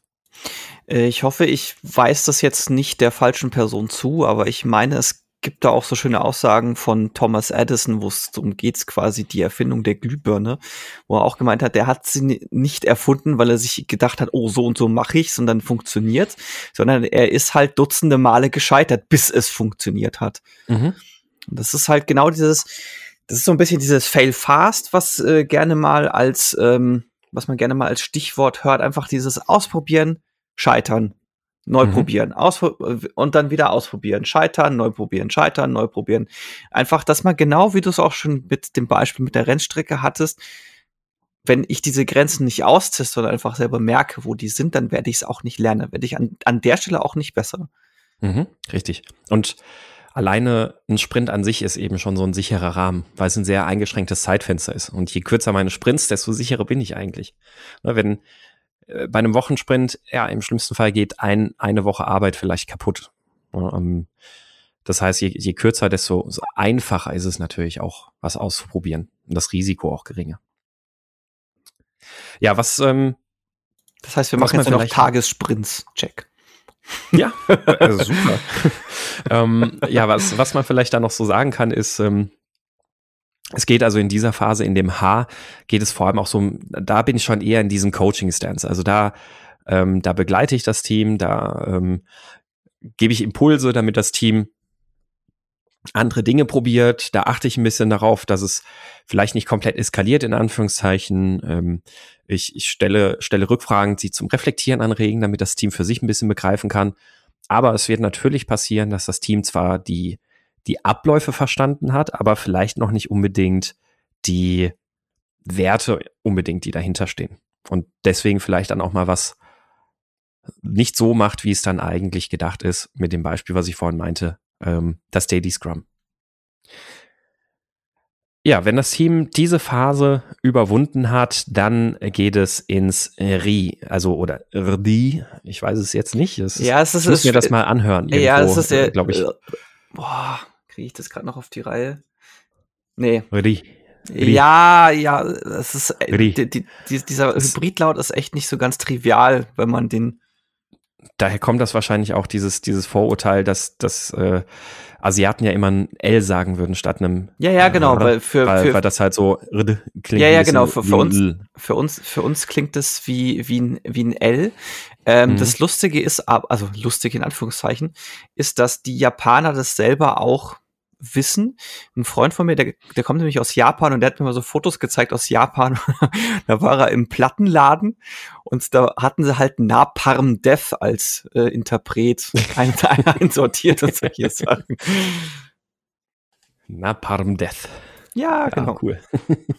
Äh, ich hoffe, ich weiß das jetzt nicht der falschen Person zu, aber ich meine, es gibt da auch so schöne Aussagen von Thomas Edison, wo es darum geht, quasi die Erfindung der Glühbirne, wo er auch gemeint hat, der hat sie nicht erfunden, weil er sich gedacht hat, oh, so und so mache ich's und dann funktioniert, sondern er ist halt dutzende Male gescheitert, bis es funktioniert hat. Mhm. Das ist halt genau dieses, Das ist so ein bisschen dieses Fail Fast, was äh, gerne mal als, ähm, was man gerne mal als Stichwort hört. Einfach dieses Ausprobieren, Scheitern, neu mhm. probieren, und dann wieder ausprobieren, scheitern, neu probieren, scheitern, neu probieren. Einfach, dass man genau, wie du es auch schon mit dem Beispiel mit der Rennstrecke hattest, wenn ich diese Grenzen nicht austeste und einfach selber merke, wo die sind, dann werde ich es auch nicht lernen. Werde ich an, an der Stelle auch nicht besser. Mhm, richtig. Und alleine ein Sprint an sich ist eben schon so ein sicherer Rahmen, weil es ein sehr eingeschränktes Zeitfenster ist. Und je kürzer meine Sprints, desto sicherer bin ich eigentlich. Ne, wenn bei einem Wochensprint, ja, im schlimmsten Fall geht ein, eine Woche Arbeit vielleicht kaputt. Ähm, das heißt, je, je kürzer, desto einfacher ist es natürlich auch, was auszuprobieren. Und das Risiko auch geringer. Ja, was. Ähm, das heißt, wir machen jetzt noch Tagessprints. Check. Ja, also super. ähm, ja, was, was man vielleicht da noch so sagen kann, ist, ähm, es geht also in dieser Phase, in dem H, geht es vor allem auch so, da bin ich schon eher in diesem Coaching-Stance. Also da, ähm, da begleite ich das Team, da ähm, gebe ich Impulse, damit das Team andere Dinge probiert. Da achte ich ein bisschen darauf, dass es vielleicht nicht komplett eskaliert, in Anführungszeichen. Ähm, ich, ich stelle, stelle Rückfragen, sie zum Reflektieren anregen, damit das Team für sich ein bisschen begreifen kann. Aber es wird natürlich passieren, dass das Team zwar die, die Abläufe verstanden hat, aber vielleicht noch nicht unbedingt die Werte unbedingt, die dahinter stehen. Und deswegen vielleicht dann auch mal was nicht so macht, wie es dann eigentlich gedacht ist, mit dem Beispiel, was ich vorhin meinte, ähm, das Daily Scrum. Ja, wenn das Team diese Phase überwunden hat, dann geht es ins RI, also oder RDI, ich weiß es jetzt nicht. Es ja, es ist, ich muss mir das mal anhören. Irgendwo, ja, es ist der, glaube ich. Boah, kriege ich das gerade noch auf die Reihe? Nee. RDI. Ja, ja, es ist äh, die, die, dieser Hybridlaut ist echt nicht so ganz trivial, wenn man den daher kommt das wahrscheinlich auch dieses, dieses Vorurteil, dass, dass äh, Asiaten ja immer ein L sagen würden statt einem Ja, ja, genau, R, weil für, weil, für, weil das halt so klingt. Ja, ja, genau, für, für uns für uns für uns klingt das wie wie ein wie ein L. Ähm, mhm. Das lustige ist, also lustig in Anführungszeichen, ist, dass die Japaner das selber auch wissen. Ein Freund von mir, der, der kommt nämlich aus Japan und der hat mir mal so Fotos gezeigt aus Japan. da war er im Plattenladen und da hatten sie halt Napalm Death als äh, Interpret ein, einsortiert und solche Sachen. Napalm Death. Ja, genau. Ja, cool.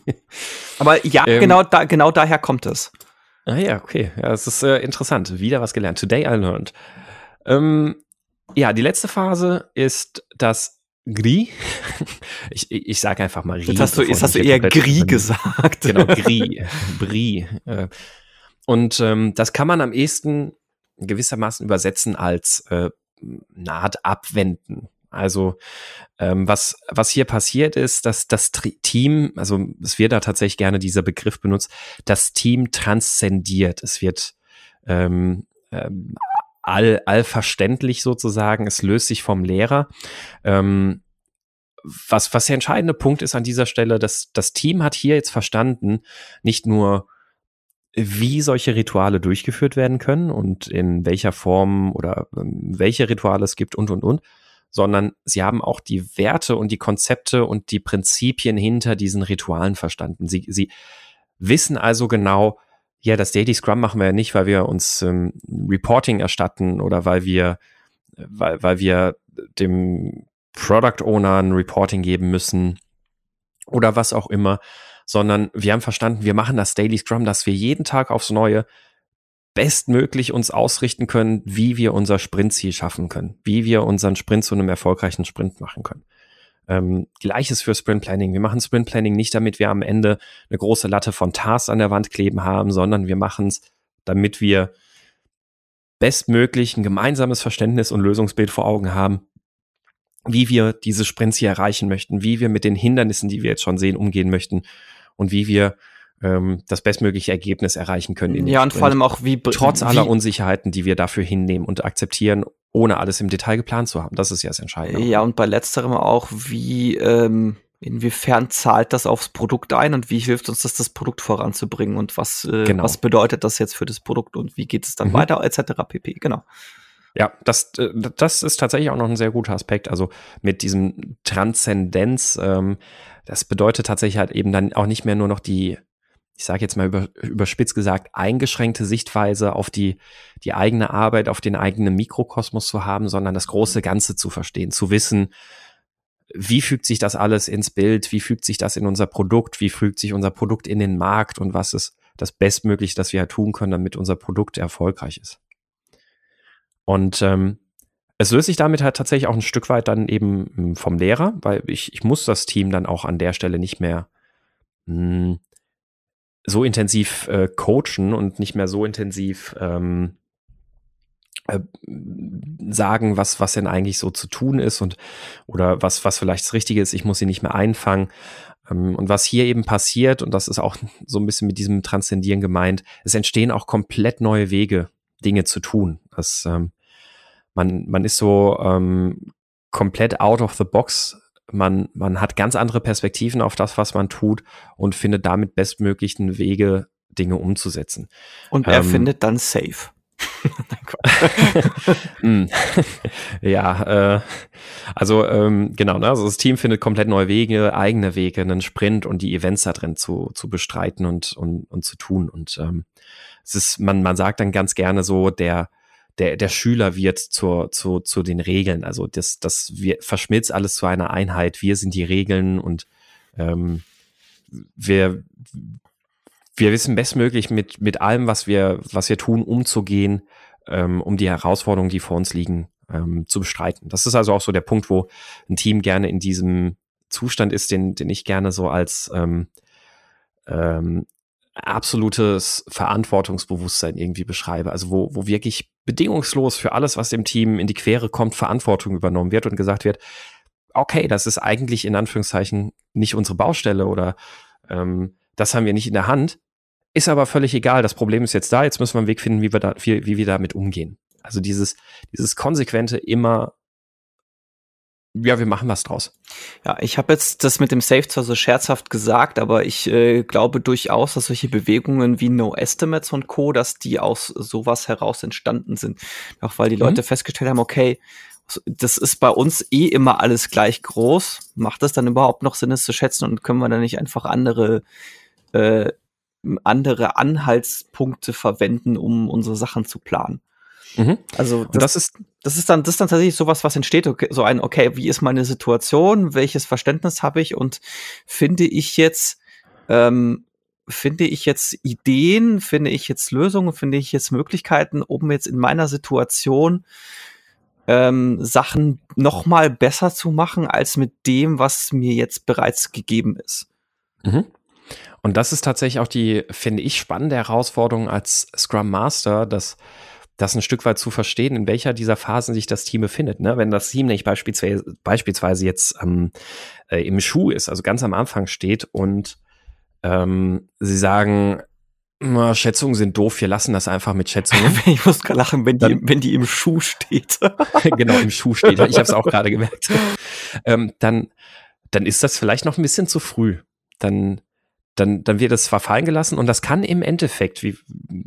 Aber ja, ähm, genau, da, genau daher kommt es. Ah ja, okay. Ja, es ist äh, interessant. Wieder was gelernt. Today I learned. Ähm, ja, die letzte Phase ist das Gris. Ich, ich sage einfach mal Rie. Jetzt hast du, jetzt hast du eher Gris gesagt. Genau, Gris. Brie. Äh. Und ähm, das kann man am ehesten gewissermaßen übersetzen als äh, Art Abwenden. Also ähm, was, was hier passiert ist, dass das Team, also es wird da tatsächlich gerne dieser Begriff benutzt, das Team transzendiert. Es wird ähm, ähm, all, allverständlich sozusagen. Es löst sich vom Lehrer. Ähm, was, was der entscheidende Punkt ist an dieser Stelle, dass das Team hat hier jetzt verstanden, nicht nur wie solche Rituale durchgeführt werden können und in welcher Form oder ähm, welche Rituale es gibt und, und, und, sondern sie haben auch die Werte und die Konzepte und die Prinzipien hinter diesen Ritualen verstanden. Sie, sie wissen also genau, ja, das Daily Scrum machen wir ja nicht, weil wir uns ähm, Reporting erstatten oder weil wir, weil, weil wir dem Product Owner ein Reporting geben müssen oder was auch immer, sondern wir haben verstanden, wir machen das Daily Scrum, dass wir jeden Tag aufs Neue bestmöglich uns ausrichten können, wie wir unser Sprintziel schaffen können, wie wir unseren Sprint zu einem erfolgreichen Sprint machen können. Ähm, Gleiches für Sprint Planning. Wir machen Sprint Planning nicht, damit wir am Ende eine große Latte von Tasks an der Wand kleben haben, sondern wir machen es, damit wir bestmöglich ein gemeinsames Verständnis und Lösungsbild vor Augen haben, wie wir diese Sprints hier erreichen möchten, wie wir mit den Hindernissen, die wir jetzt schon sehen, umgehen möchten und wie wir ähm, das bestmögliche Ergebnis erreichen können. ja, und vor allem auch wie trotz aller Unsicherheiten, die wir dafür hinnehmen und akzeptieren, ohne alles im Detail geplant zu haben. Das ist ja das Entscheidende. Ja, und bei letzterem auch, wie ähm, inwiefern zahlt das aufs Produkt ein und wie hilft uns das, das Produkt voranzubringen und was, äh, genau. was bedeutet das jetzt für das Produkt und wie geht es dann mhm. weiter, etc. pp. Genau. ja, das, äh, das ist tatsächlich auch noch ein sehr guter Aspekt. Also mit diesem Transzendenz, ähm, das bedeutet tatsächlich halt eben dann auch nicht mehr nur noch die, ich sage jetzt mal über, überspitzt gesagt, eingeschränkte Sichtweise auf die, die eigene Arbeit, auf den eigenen Mikrokosmos zu haben, sondern das große Ganze zu verstehen, zu wissen, wie fügt sich das alles ins Bild, wie fügt sich das in unser Produkt, wie fügt sich unser Produkt in den Markt und was ist das Bestmögliche, das wir tun können, damit unser Produkt erfolgreich ist. Und ähm, es löst sich damit halt tatsächlich auch ein Stück weit dann eben hm, vom Lehrer, weil ich, ich muss das Team dann auch an der Stelle nicht mehr mh, hm, so intensiv äh, coachen und nicht mehr so intensiv ähm, äh, sagen, was, was denn eigentlich so zu tun ist und oder was, was vielleicht das Richtige ist. Ich muss sie nicht mehr einfangen. Ähm, und was hier eben passiert, und das ist auch so ein bisschen mit diesem Transzendieren gemeint, es entstehen auch komplett neue Wege, Dinge zu tun. Das ähm, man, man ist so ähm, komplett out of the box. Man, man hat ganz andere Perspektiven auf das, was man tut und findet damit bestmöglichen Wege, Dinge umzusetzen. Und er ähm, findet dann safe. Hm. ja, äh, also ähm, genau, ne? also das Team findet komplett neue Wege, eigene Wege, einen Sprint und die Events da drin zu, zu bestreiten und, und, und zu tun. Und ähm, es ist, man, man sagt dann ganz gerne so, der, der, der Schüler wird zur, zu, zu den Regeln. Also das, das wir, verschmilzt alles zu einer Einheit. Wir sind die Regeln und ähm, wir, wir wissen bestmöglich mit, mit allem, was wir, was wir tun, umzugehen, ähm, um die Herausforderungen, die vor uns liegen, ähm, zu bestreiten. Das ist also auch so der Punkt, wo ein Team gerne in diesem Zustand ist, den, den ich gerne so als ähm, ähm, absolutes Verantwortungsbewusstsein irgendwie beschreibe. Also wo, wo wirklich bedingungslos für alles, was dem Team in die Quere kommt, Verantwortung übernommen wird und gesagt wird, okay, das ist eigentlich in Anführungszeichen nicht unsere Baustelle oder ähm, das haben wir nicht in der Hand, ist aber völlig egal. Das Problem ist jetzt da, jetzt müssen wir einen Weg finden, wie wir, da, wie, wie wir damit umgehen. Also dieses, dieses konsequente immer ja, wir machen was draus. Ja, ich habe jetzt das mit dem Safe zwar so scherzhaft gesagt, aber ich äh, glaube durchaus, dass solche Bewegungen wie No Estimates und Co., dass die aus sowas heraus entstanden sind. Auch weil die mhm. Leute festgestellt haben, okay, das ist bei uns eh immer alles gleich groß. Macht das dann überhaupt noch Sinn, es zu schätzen und können wir dann nicht einfach andere äh, andere Anhaltspunkte verwenden, um unsere Sachen zu planen? Mhm. Also das, das, ist das ist dann das ist dann tatsächlich sowas, was entsteht, okay, so ein okay, wie ist meine Situation, welches Verständnis habe ich und finde ich jetzt ähm, finde ich jetzt Ideen, finde ich jetzt Lösungen, finde ich jetzt Möglichkeiten, um jetzt in meiner Situation ähm, Sachen noch mal besser zu machen als mit dem, was mir jetzt bereits gegeben ist. Mhm. Und das ist tatsächlich auch die, finde ich, spannende Herausforderung als Scrum Master, dass das ein Stück weit zu verstehen, in welcher dieser Phasen sich das Team befindet. Ne? Wenn das Team nicht beispielsweise, beispielsweise jetzt ähm, äh, im Schuh ist, also ganz am Anfang steht und ähm, sie sagen, na, Schätzungen sind doof, wir lassen das einfach mit Schätzungen. ich muss gerade lachen, wenn die, wenn die im Schuh steht. genau, im Schuh steht. Ich habe es auch gerade gemerkt. ähm, dann, dann ist das vielleicht noch ein bisschen zu früh. Dann dann, dann wird es zwar fallen gelassen und das kann im Endeffekt, wie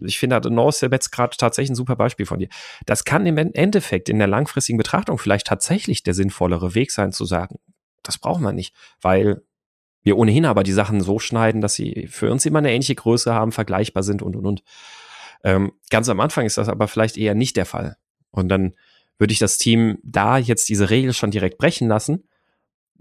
ich finde, hat Norris jetzt gerade tatsächlich ein super Beispiel von dir. Das kann im Endeffekt in der langfristigen Betrachtung vielleicht tatsächlich der sinnvollere Weg sein, zu sagen, das brauchen wir nicht, weil wir ohnehin aber die Sachen so schneiden, dass sie für uns immer eine ähnliche Größe haben, vergleichbar sind und und und. Ähm, ganz am Anfang ist das aber vielleicht eher nicht der Fall. Und dann würde ich das Team da jetzt diese Regel schon direkt brechen lassen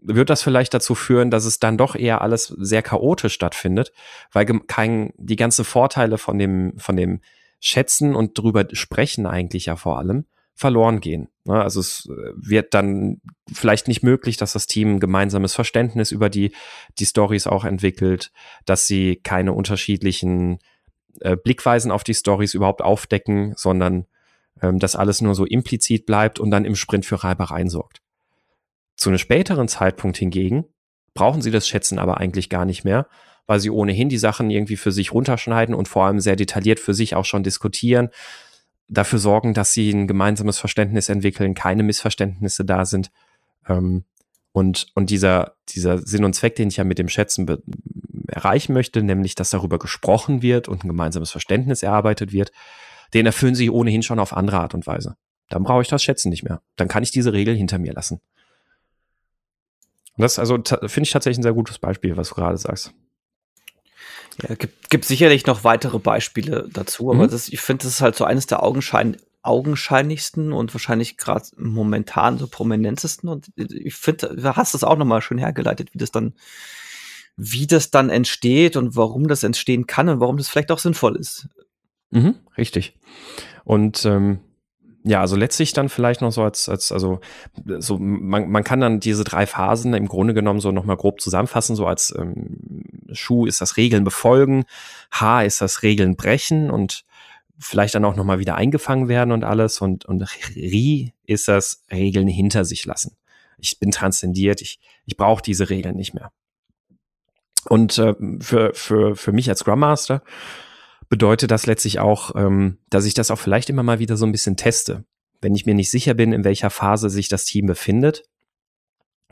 wird das vielleicht dazu führen, dass es dann doch eher alles sehr chaotisch stattfindet, weil kein, die ganzen Vorteile von dem, von dem Schätzen und drüber sprechen eigentlich ja vor allem verloren gehen. Ne? Also es äh, wird dann vielleicht nicht möglich, dass das Team ein gemeinsames Verständnis über die, die Stories auch entwickelt, dass sie keine unterschiedlichen äh, Blickweisen auf die Stories überhaupt aufdecken, sondern ähm, dass alles nur so implizit bleibt und dann im Sprint für Reibereien sorgt. Zu einem späteren Zeitpunkt hingegen brauchen sie das Schätzen aber eigentlich gar nicht mehr, weil sie ohnehin die Sachen irgendwie für sich runterschneiden und vor allem sehr detailliert für sich auch schon diskutieren, dafür sorgen, dass sie ein gemeinsames Verständnis entwickeln, keine Missverständnisse da sind. Ähm, und, und dieser, dieser Sinn und Zweck, den ich ja mit dem Schätzen erreichen möchte, nämlich, dass darüber gesprochen wird und ein gemeinsames Verständnis erarbeitet wird, den erfüllen sie ohnehin schon auf andere Art und Weise. dann brauche ich das Schätzen nicht mehr. Dann kann ich diese Regel hinter mir lassen. Das also finde ich tatsächlich ein sehr gutes Beispiel, was du gerade sagst. Ja, gibt, gibt sicherlich noch weitere Beispiele dazu, aber mhm. das, ich finde, das ist halt so eines der Augenschein, augenscheinlichsten und wahrscheinlich gerade momentan so prominentesten. Und ich finde, du hast das auch nochmal schön hergeleitet, wie das dann, wie das dann entsteht und warum das entstehen kann und warum das vielleicht auch sinnvoll ist. Mhm, richtig. Und ähm, ja, also letztlich dann vielleicht noch so als, als also so, man, man kann dann diese drei Phasen im Grunde genommen so nochmal grob zusammenfassen, so als ähm, Schuh ist das Regeln befolgen, H ist das Regeln brechen und vielleicht dann auch nochmal wieder eingefangen werden und alles und, und Ri ist das Regeln hinter sich lassen. Ich bin transzendiert, ich, ich brauche diese Regeln nicht mehr. Und äh, für, für, für mich als Scrum Master bedeutet das letztlich auch, ähm, dass ich das auch vielleicht immer mal wieder so ein bisschen teste. Wenn ich mir nicht sicher bin, in welcher Phase sich das Team befindet,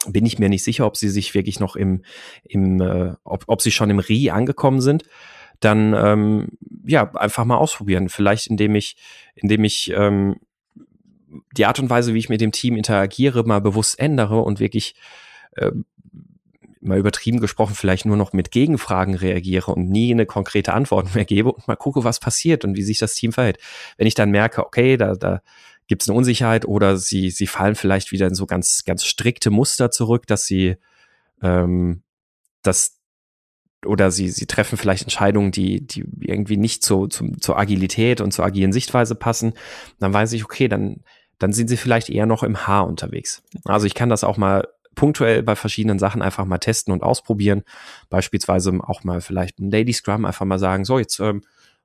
bin ich mir nicht sicher, ob sie sich wirklich noch im, im äh, ob, ob sie schon im Ri angekommen sind, dann ähm, ja einfach mal ausprobieren. Vielleicht indem ich, indem ich ähm, die Art und Weise, wie ich mit dem Team interagiere, mal bewusst ändere und wirklich äh, mal übertrieben gesprochen, vielleicht nur noch mit Gegenfragen reagiere und nie eine konkrete Antwort mehr gebe und mal gucke, was passiert und wie sich das Team verhält. Wenn ich dann merke, okay, da, da gibt es eine Unsicherheit oder sie, sie fallen vielleicht wieder in so ganz, ganz strikte Muster zurück, dass sie ähm, das oder sie, sie treffen vielleicht Entscheidungen, die, die irgendwie nicht so zum, zur Agilität und zur agilen Sichtweise passen, dann weiß ich, okay, dann, dann sind sie vielleicht eher noch im Haar unterwegs. Also ich kann das auch mal punktuell bei verschiedenen Sachen einfach mal testen und ausprobieren. Beispielsweise auch mal vielleicht ein Daily Scrum einfach mal sagen, so jetzt ähm,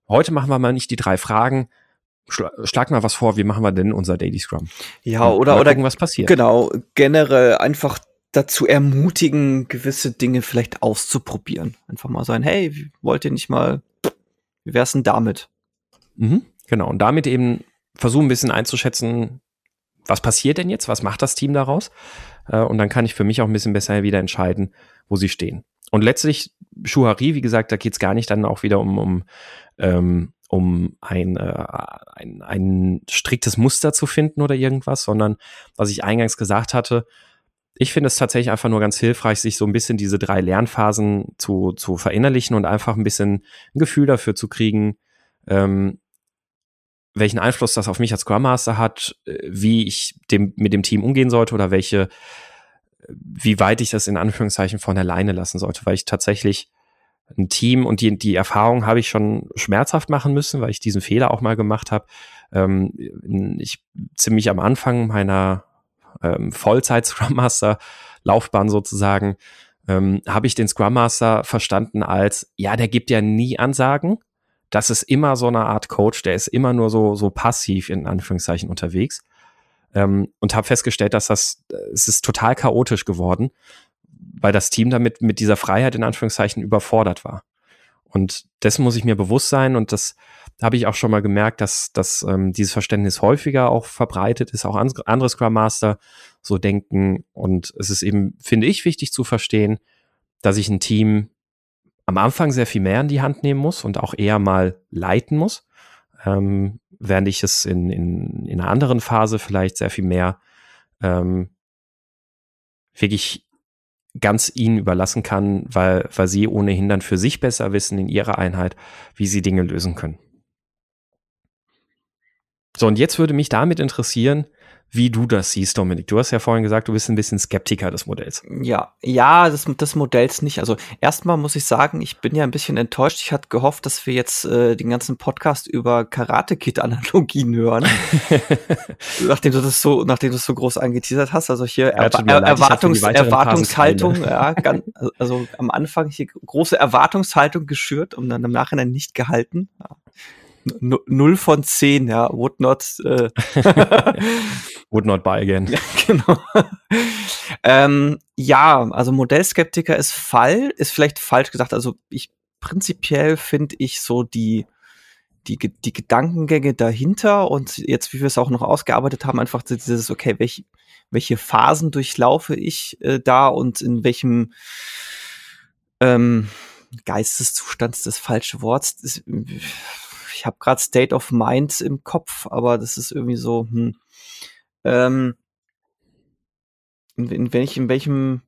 heute machen wir mal nicht die drei Fragen, schlag mal was vor, wie machen wir denn unser Daily Scrum? Ja, oder, oder gucken, was passiert. Genau, generell einfach dazu ermutigen, gewisse Dinge vielleicht auszuprobieren. Einfach mal sein, hey, wollt ihr nicht mal, wie wär's denn damit? Mhm, genau, und damit eben versuchen ein bisschen einzuschätzen, was passiert denn jetzt? Was macht das Team daraus? Äh, und dann kann ich für mich auch ein bisschen besser wieder entscheiden, wo sie stehen. Und letztlich, Schuhari, wie gesagt, da geht es gar nicht dann auch wieder um, um, ähm, um ein, äh, ein, ein striktes Muster zu finden oder irgendwas, sondern was ich eingangs gesagt hatte, ich finde es tatsächlich einfach nur ganz hilfreich, sich so ein bisschen diese drei Lernphasen zu, zu verinnerlichen und einfach ein bisschen ein Gefühl dafür zu kriegen, ähm, welchen Einfluss das auf mich als Scrum Master hat, äh, wie ich dem, mit dem Team umgehen sollte oder welche, wie weit ich das in Anführungszeichen von alleine lassen sollte, weil ich tatsächlich ein Team und die, die Erfahrung habe ich schon schmerzhaft machen müssen, weil ich diesen Fehler auch mal gemacht habe. Ähm, ich ziemlich am Anfang meiner ähm, Vollzeit Scrum Master Laufbahn sozusagen ähm, habe ich den Scrum Master verstanden als ja, der gibt ja nie Ansagen, das ist immer so eine Art Coach, der ist immer nur so, so passiv in Anführungszeichen unterwegs. Ähm, und habe festgestellt, dass das, es ist total chaotisch geworden, weil das Team damit mit dieser Freiheit in Anführungszeichen überfordert war. Und dessen muss ich mir bewusst sein und das habe ich auch schon mal gemerkt, dass, dass ähm, dieses Verständnis häufiger auch verbreitet ist, auch andere Scrum Master so denken. Und es ist eben, finde ich, wichtig zu verstehen, dass ich ein Team am Anfang sehr viel mehr in die Hand nehmen muss und auch eher mal leiten muss, ähm, während ich es in, in, in einer anderen Phase vielleicht sehr viel mehr ähm, wirklich ganz ihnen überlassen kann, weil, weil sie ohnehin dann für sich besser wissen in ihrer Einheit, wie sie Dinge lösen können. So, und jetzt würde mich damit interessieren, wie du das siehst, Dominik. Du hast ja vorhin gesagt, du bist ein bisschen Skeptiker des Modells. Ja, ja, des, des Modells nicht. Also erstmal muss ich sagen, ich bin ja ein bisschen enttäuscht. Ich hatte gehofft, dass wir jetzt äh, den ganzen Podcast über Karate-Kid-Analogien hören. nachdem du das so, nachdem du das so groß angeteasert hast. Also hier ja, er leid, Erwartungs Erwartungshaltung, ja, ganz, also am Anfang hier große Erwartungshaltung geschürt und dann im Nachhinein nicht gehalten. Ja. Null von zehn, ja, would not, äh, would not buy again. Ja, genau. ähm, ja, also Modellskeptiker ist Fall, ist vielleicht falsch gesagt. Also ich prinzipiell finde ich so die, die, die Gedankengänge dahinter und jetzt, wie wir es auch noch ausgearbeitet haben, einfach dieses, okay, welche, welche Phasen durchlaufe ich äh, da und in welchem ähm, Geisteszustand ist das falsche Wort. Ist, ich habe gerade State of Mind im Kopf, aber das ist irgendwie so, hm. Ähm, in, in, welch, in welchem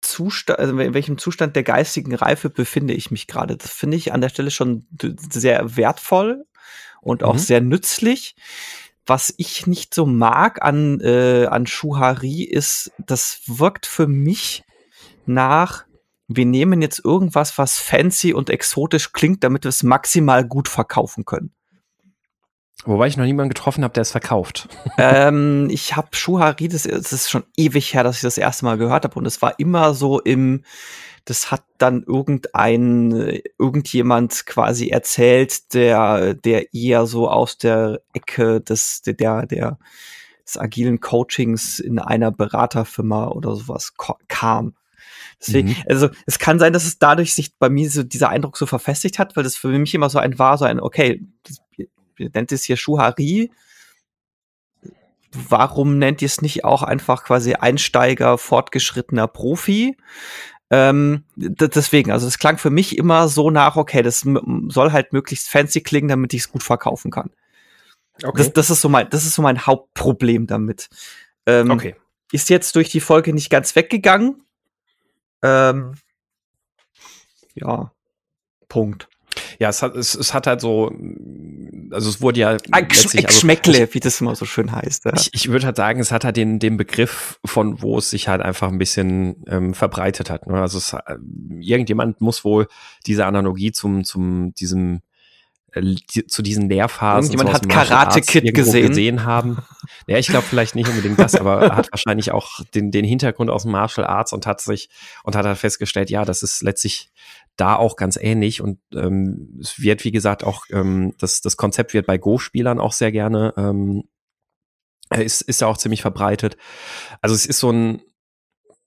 Zustand, also in welchem Zustand der geistigen Reife befinde ich mich gerade? Das finde ich an der Stelle schon sehr wertvoll und auch mhm. sehr nützlich. Was ich nicht so mag an, äh, an Shuhari ist, das wirkt für mich nach, wir nehmen jetzt irgendwas, was fancy und exotisch klingt, damit wir es maximal gut verkaufen können. Wobei ich noch niemanden getroffen habe, der es verkauft. ähm, ich habe Shuhari, das, das, ist schon ewig her, dass ich das erste Mal gehört habe. Und es war immer so im, das hat dann irgendein, irgendjemand quasi erzählt, der, der eher so aus der Ecke des, der, der, des agilen Coachings in einer Beraterfirma oder sowas kam. Deswegen, mhm. also es kann sein, dass es dadurch sich bei mir so dieser Eindruck so verfestigt hat, weil das für mich immer so ein war, so ein, okay, das, ihr nennt es hier Schuhari. Warum nennt ihr es nicht auch einfach quasi Einsteiger, fortgeschrittener Profi? Ähm, deswegen, also es klang für mich immer so nach, okay, das soll halt möglichst fancy klingen, damit ich es gut verkaufen kann. Okay. Das, das, ist so mein, das ist so mein Hauptproblem damit. Ähm, okay. Ist jetzt durch die Folge nicht ganz weggegangen. Ähm, ja, Punkt. Ja, es hat, es, es hat halt so, also es wurde ja ein Geschmäckle, also, wie das immer so schön heißt. Ja. Ich, ich würde halt sagen, es hat halt den, den Begriff von, wo es sich halt einfach ein bisschen ähm, verbreitet hat. Ne? Also es, äh, irgendjemand muss wohl diese Analogie zum, zum diesem äh, zu diesen Lehrphasen. Jemand so hat Karate Kid gesehen. gesehen haben. Ja, ich glaube vielleicht nicht unbedingt das, aber hat wahrscheinlich auch den, den Hintergrund aus dem Martial Arts und hat sich und hat halt festgestellt, ja, das ist letztlich da auch ganz ähnlich und ähm, es wird, wie gesagt, auch ähm, das, das Konzept wird bei Go-Spielern auch sehr gerne ähm, ist, ist ja auch ziemlich verbreitet. Also es ist so ein,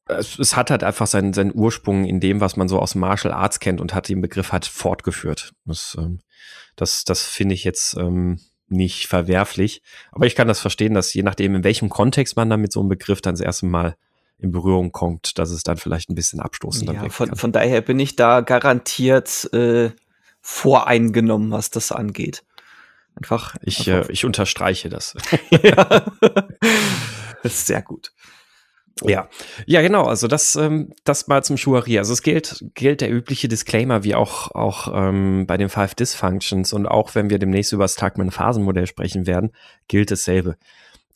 es, es hat halt einfach seinen, seinen Ursprung in dem, was man so aus Martial Arts kennt und hat den Begriff halt fortgeführt. Das, ähm, das, das finde ich jetzt ähm, nicht verwerflich. Aber ich kann das verstehen, dass je nachdem, in welchem Kontext man dann mit so einem Begriff dann das erste Mal in Berührung kommt, dass es dann vielleicht ein bisschen abstoßender ja, von, von daher bin ich da garantiert äh, voreingenommen, was das angeht. Einfach. Ich, einfach äh, ich unterstreiche das. ja. das ist sehr gut. Ja, ja, genau. Also das, ähm, das mal zum Schuari. Also es gilt, gilt der übliche Disclaimer wie auch auch ähm, bei den Five Dysfunctions und auch wenn wir demnächst über das Tagman-Phasenmodell sprechen werden, gilt dasselbe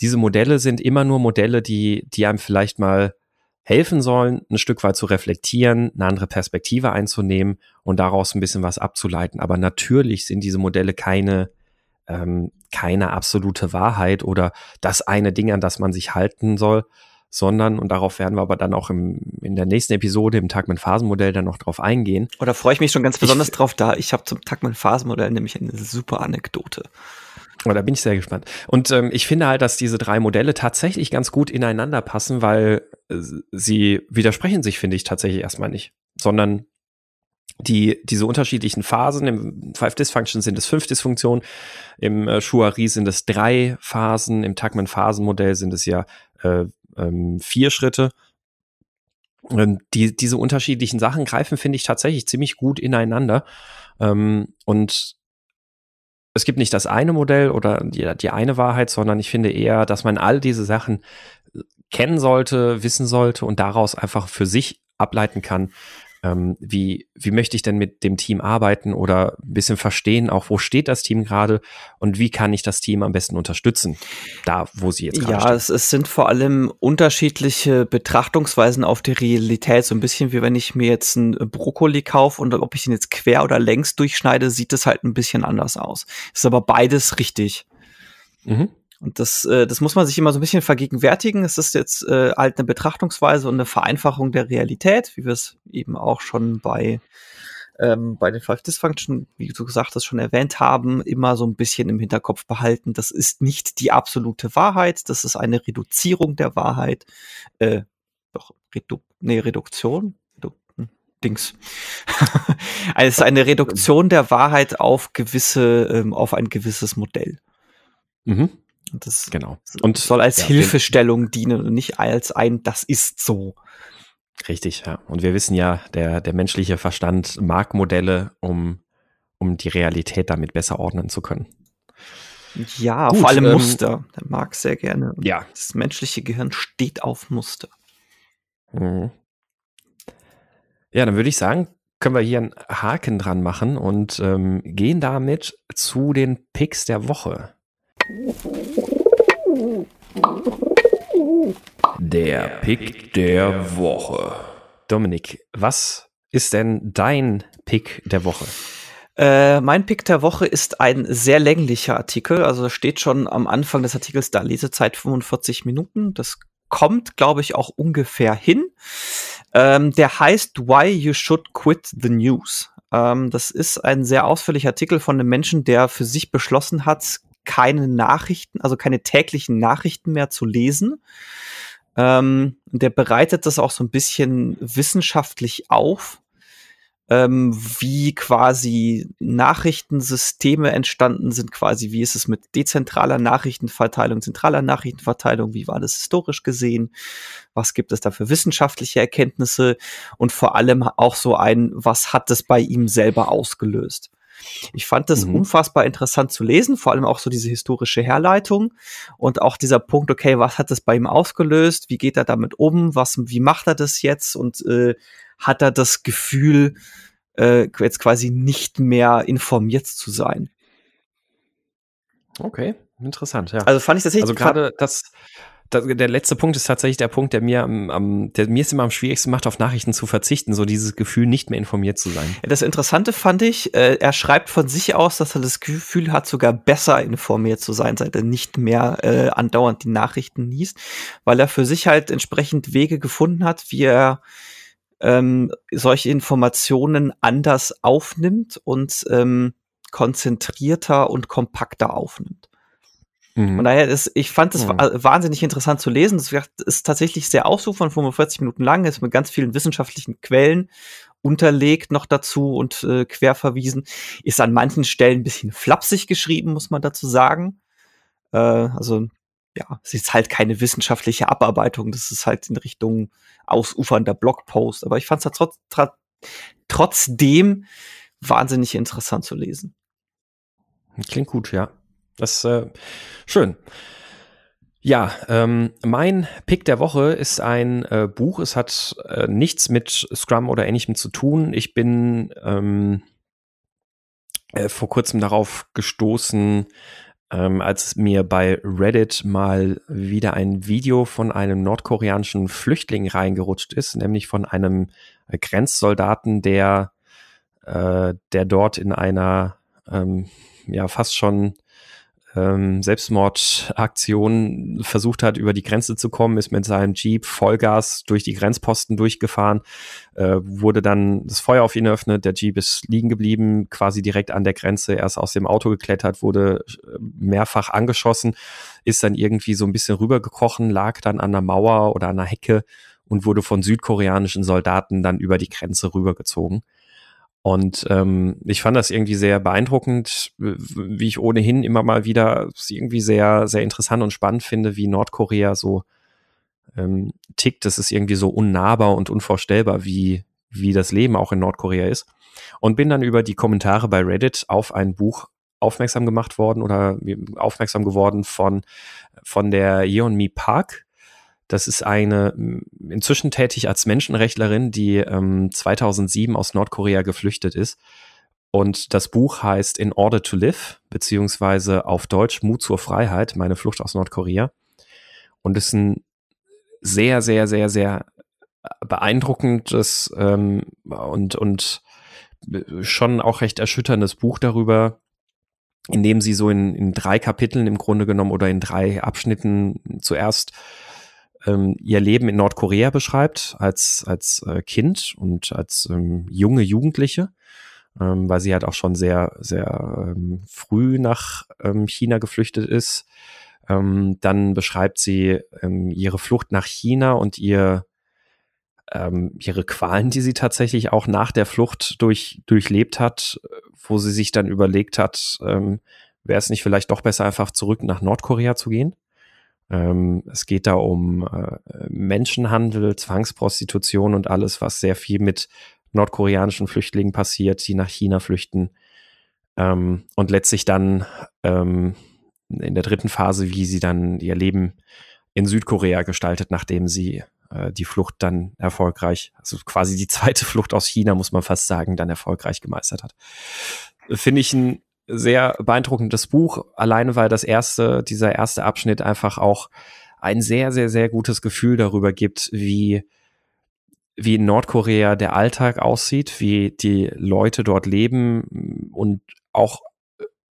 diese Modelle sind immer nur Modelle, die, die einem vielleicht mal helfen sollen, ein Stück weit zu reflektieren, eine andere Perspektive einzunehmen und daraus ein bisschen was abzuleiten. Aber natürlich sind diese Modelle keine, ähm, keine absolute Wahrheit oder das eine Ding, an das man sich halten soll, sondern, und darauf werden wir aber dann auch im, in der nächsten Episode im Tagman-Phasenmodell dann noch drauf eingehen. Oder freue ich mich schon ganz besonders ich, drauf, da ich habe zum Tagman-Phasenmodell nämlich eine super Anekdote. Oh, da bin ich sehr gespannt. Und ähm, ich finde halt, dass diese drei Modelle tatsächlich ganz gut ineinander passen, weil äh, sie widersprechen sich, finde ich, tatsächlich erstmal nicht. Sondern die, diese unterschiedlichen Phasen, im Five Dysfunction sind es fünf Dysfunktionen, im äh, Shuari sind es drei Phasen, im Tuckman-Phasenmodell sind es ja äh, ähm, vier Schritte. Und die, diese unterschiedlichen Sachen greifen, finde ich, tatsächlich ziemlich gut ineinander. Ähm, und es gibt nicht das eine Modell oder die, die eine Wahrheit, sondern ich finde eher, dass man all diese Sachen kennen sollte, wissen sollte und daraus einfach für sich ableiten kann, ähm, wie, wie möchte ich denn mit dem Team arbeiten oder ein bisschen verstehen, auch wo steht das Team gerade und wie kann ich das Team am besten unterstützen, da wo sie jetzt gerade Ja, es, es, sind vor allem unterschiedliche Betrachtungsweisen auf die Realität, so ein bisschen wie wenn ich mir jetzt einen Brokkoli kaufe und ob ich ihn jetzt quer oder längs durchschneide, sieht es halt ein bisschen anders aus. Ist aber beides richtig. Mhm. Und das, äh, das muss man sich immer so ein bisschen vergegenwärtigen. Es ist jetzt äh, halt eine Betrachtungsweise und eine Vereinfachung der Realität, wie wir es eben auch schon bei, ähm, bei den Five Dysfunction, wie du gesagt hast, schon erwähnt haben, immer so ein bisschen im Hinterkopf behalten. Das ist nicht die absolute Wahrheit, das ist eine Reduzierung der Wahrheit. Äh, doch, Redu nee, Reduktion? Redu hm, Dings. Also es ist eine Reduktion der Wahrheit auf gewisse, ähm, auf ein gewisses Modell. Mhm. Und das genau. und soll als ja, Hilfestellung dienen und nicht als ein, das ist so. Richtig, ja. Und wir wissen ja, der, der menschliche Verstand mag Modelle, um, um die Realität damit besser ordnen zu können. Ja, Gut, vor allem ähm, Muster. Der mag sehr gerne. Ja. Das menschliche Gehirn steht auf Muster. Mhm. Ja, dann würde ich sagen, können wir hier einen Haken dran machen und ähm, gehen damit zu den Picks der Woche. Der Pick der Woche. Dominik, was ist denn dein Pick der Woche? Äh, mein Pick der Woche ist ein sehr länglicher Artikel. Also steht schon am Anfang des Artikels da Lesezeit 45 Minuten. Das kommt, glaube ich, auch ungefähr hin. Ähm, der heißt Why You Should Quit the News. Ähm, das ist ein sehr ausführlicher Artikel von einem Menschen, der für sich beschlossen hat, keine Nachrichten, also keine täglichen Nachrichten mehr zu lesen. Ähm, der bereitet das auch so ein bisschen wissenschaftlich auf ähm, wie quasi Nachrichtensysteme entstanden sind, quasi wie ist es mit dezentraler Nachrichtenverteilung, zentraler Nachrichtenverteilung, wie war das historisch gesehen, was gibt es da für wissenschaftliche Erkenntnisse und vor allem auch so ein, was hat es bei ihm selber ausgelöst. Ich fand das mhm. unfassbar interessant zu lesen, vor allem auch so diese historische Herleitung und auch dieser Punkt, okay, was hat das bei ihm ausgelöst? Wie geht er damit um? Was, wie macht er das jetzt? Und äh, hat er das Gefühl, äh, jetzt quasi nicht mehr informiert zu sein. Okay, interessant, ja. Also fand ich tatsächlich. Also gerade das, das, der letzte Punkt ist tatsächlich der Punkt, der mir am, am, der mir es immer am schwierigsten macht, auf Nachrichten zu verzichten, so dieses Gefühl, nicht mehr informiert zu sein. Das Interessante fand ich, äh, er schreibt von sich aus, dass er das Gefühl hat, sogar besser informiert zu sein, seit er nicht mehr äh, andauernd die Nachrichten liest, weil er für sich halt entsprechend Wege gefunden hat, wie er ähm, solche Informationen anders aufnimmt und ähm, konzentrierter und kompakter aufnimmt. Mhm. Und daher ist, ich fand es mhm. wahnsinnig interessant zu lesen. Es ist tatsächlich sehr ausufernd, 45 Minuten lang, ist mit ganz vielen wissenschaftlichen Quellen unterlegt noch dazu und äh, quer verwiesen. Ist an manchen Stellen ein bisschen flapsig geschrieben, muss man dazu sagen. Äh, also ja, es ist halt keine wissenschaftliche Abarbeitung, das ist halt in Richtung ausufernder Blogpost. Aber ich fand es trotz, trotzdem wahnsinnig interessant zu lesen. Klingt gut, ja. Das ist äh, schön. Ja, ähm, mein Pick der Woche ist ein äh, Buch. Es hat äh, nichts mit Scrum oder ähnlichem zu tun. Ich bin ähm, äh, vor kurzem darauf gestoßen, ähm, als mir bei Reddit mal wieder ein Video von einem nordkoreanischen Flüchtling reingerutscht ist, nämlich von einem Grenzsoldaten, der, äh, der dort in einer ähm, ja fast schon ähm, Selbstmordaktion versucht hat, über die Grenze zu kommen, ist mit seinem Jeep Vollgas durch die Grenzposten durchgefahren, äh, wurde dann das Feuer auf ihn eröffnet, der Jeep ist liegen geblieben, quasi direkt an der Grenze, er ist aus dem Auto geklettert, wurde äh, mehrfach angeschossen, ist dann irgendwie so ein bisschen rübergekrochen, lag dann an der Mauer oder an der Hecke und wurde von südkoreanischen Soldaten dann über die Grenze rübergezogen. Und ähm, ich fand das irgendwie sehr beeindruckend, wie ich ohnehin immer mal wieder irgendwie sehr, sehr interessant und spannend finde, wie Nordkorea so ähm, tickt. Das ist irgendwie so unnahbar und unvorstellbar, wie, wie das Leben auch in Nordkorea ist. Und bin dann über die Kommentare bei Reddit auf ein Buch aufmerksam gemacht worden oder aufmerksam geworden von, von der Yeonmi Park, das ist eine inzwischen tätig als Menschenrechtlerin, die ähm, 2007 aus Nordkorea geflüchtet ist. Und das Buch heißt In Order to Live, beziehungsweise auf Deutsch Mut zur Freiheit, meine Flucht aus Nordkorea. Und ist ein sehr, sehr, sehr, sehr beeindruckendes ähm, und, und schon auch recht erschütterndes Buch darüber, in dem sie so in, in drei Kapiteln im Grunde genommen oder in drei Abschnitten zuerst ähm, ihr Leben in Nordkorea beschreibt als, als äh, Kind und als ähm, junge Jugendliche, ähm, weil sie halt auch schon sehr, sehr ähm, früh nach ähm, China geflüchtet ist. Ähm, dann beschreibt sie ähm, ihre Flucht nach China und ihr ähm, ihre Qualen, die sie tatsächlich auch nach der Flucht durch, durchlebt hat, wo sie sich dann überlegt hat, ähm, wäre es nicht vielleicht doch besser, einfach zurück nach Nordkorea zu gehen? Ähm, es geht da um äh, Menschenhandel, Zwangsprostitution und alles, was sehr viel mit nordkoreanischen Flüchtlingen passiert, die nach China flüchten. Ähm, und letztlich dann ähm, in der dritten Phase, wie sie dann ihr Leben in Südkorea gestaltet, nachdem sie äh, die Flucht dann erfolgreich, also quasi die zweite Flucht aus China, muss man fast sagen, dann erfolgreich gemeistert hat. Finde ich ein sehr beeindruckendes Buch, alleine weil das erste, dieser erste Abschnitt einfach auch ein sehr, sehr, sehr gutes Gefühl darüber gibt, wie, wie in Nordkorea der Alltag aussieht, wie die Leute dort leben und auch,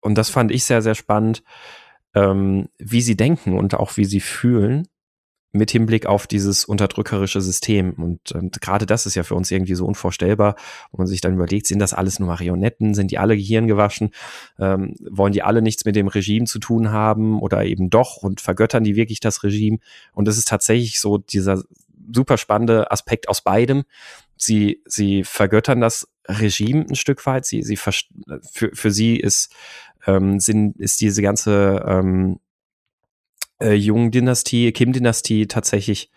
und das fand ich sehr, sehr spannend, ähm, wie sie denken und auch wie sie fühlen mit Hinblick auf dieses unterdrückerische System. Und, und gerade das ist ja für uns irgendwie so unvorstellbar, wo man sich dann überlegt, sind das alles nur Marionetten, sind die alle Gehirn gewaschen, ähm, wollen die alle nichts mit dem Regime zu tun haben oder eben doch und vergöttern die wirklich das Regime? Und es ist tatsächlich so dieser super spannende Aspekt aus beidem. Sie, sie vergöttern das Regime ein Stück weit. Sie, sie für, für sie ist, ähm, sind, ist diese ganze ähm, äh, Jung-Dynastie, Kim-Dynastie tatsächlich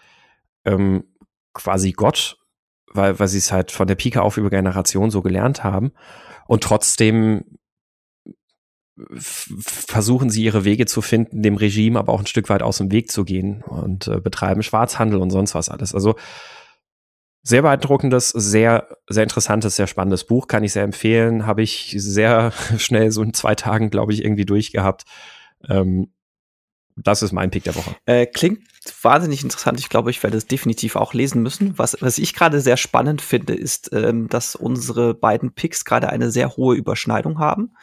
ähm, quasi Gott, weil, weil sie es halt von der Pike auf über Generationen so gelernt haben. Und trotzdem versuchen sie ihre Wege zu finden, dem Regime aber auch ein Stück weit aus dem Weg zu gehen und äh, betreiben Schwarzhandel und sonst was alles. Also sehr beeindruckendes, sehr, sehr interessantes, sehr spannendes Buch, kann ich sehr empfehlen. Habe ich sehr schnell so in zwei Tagen, glaube ich, irgendwie durchgehabt. Ähm, das ist mein Pick der Woche. Äh, klingt wahnsinnig interessant. Ich glaube, ich werde es definitiv auch lesen müssen. Was, was ich gerade sehr spannend finde, ist, ähm, dass unsere beiden Picks gerade eine sehr hohe Überschneidung haben.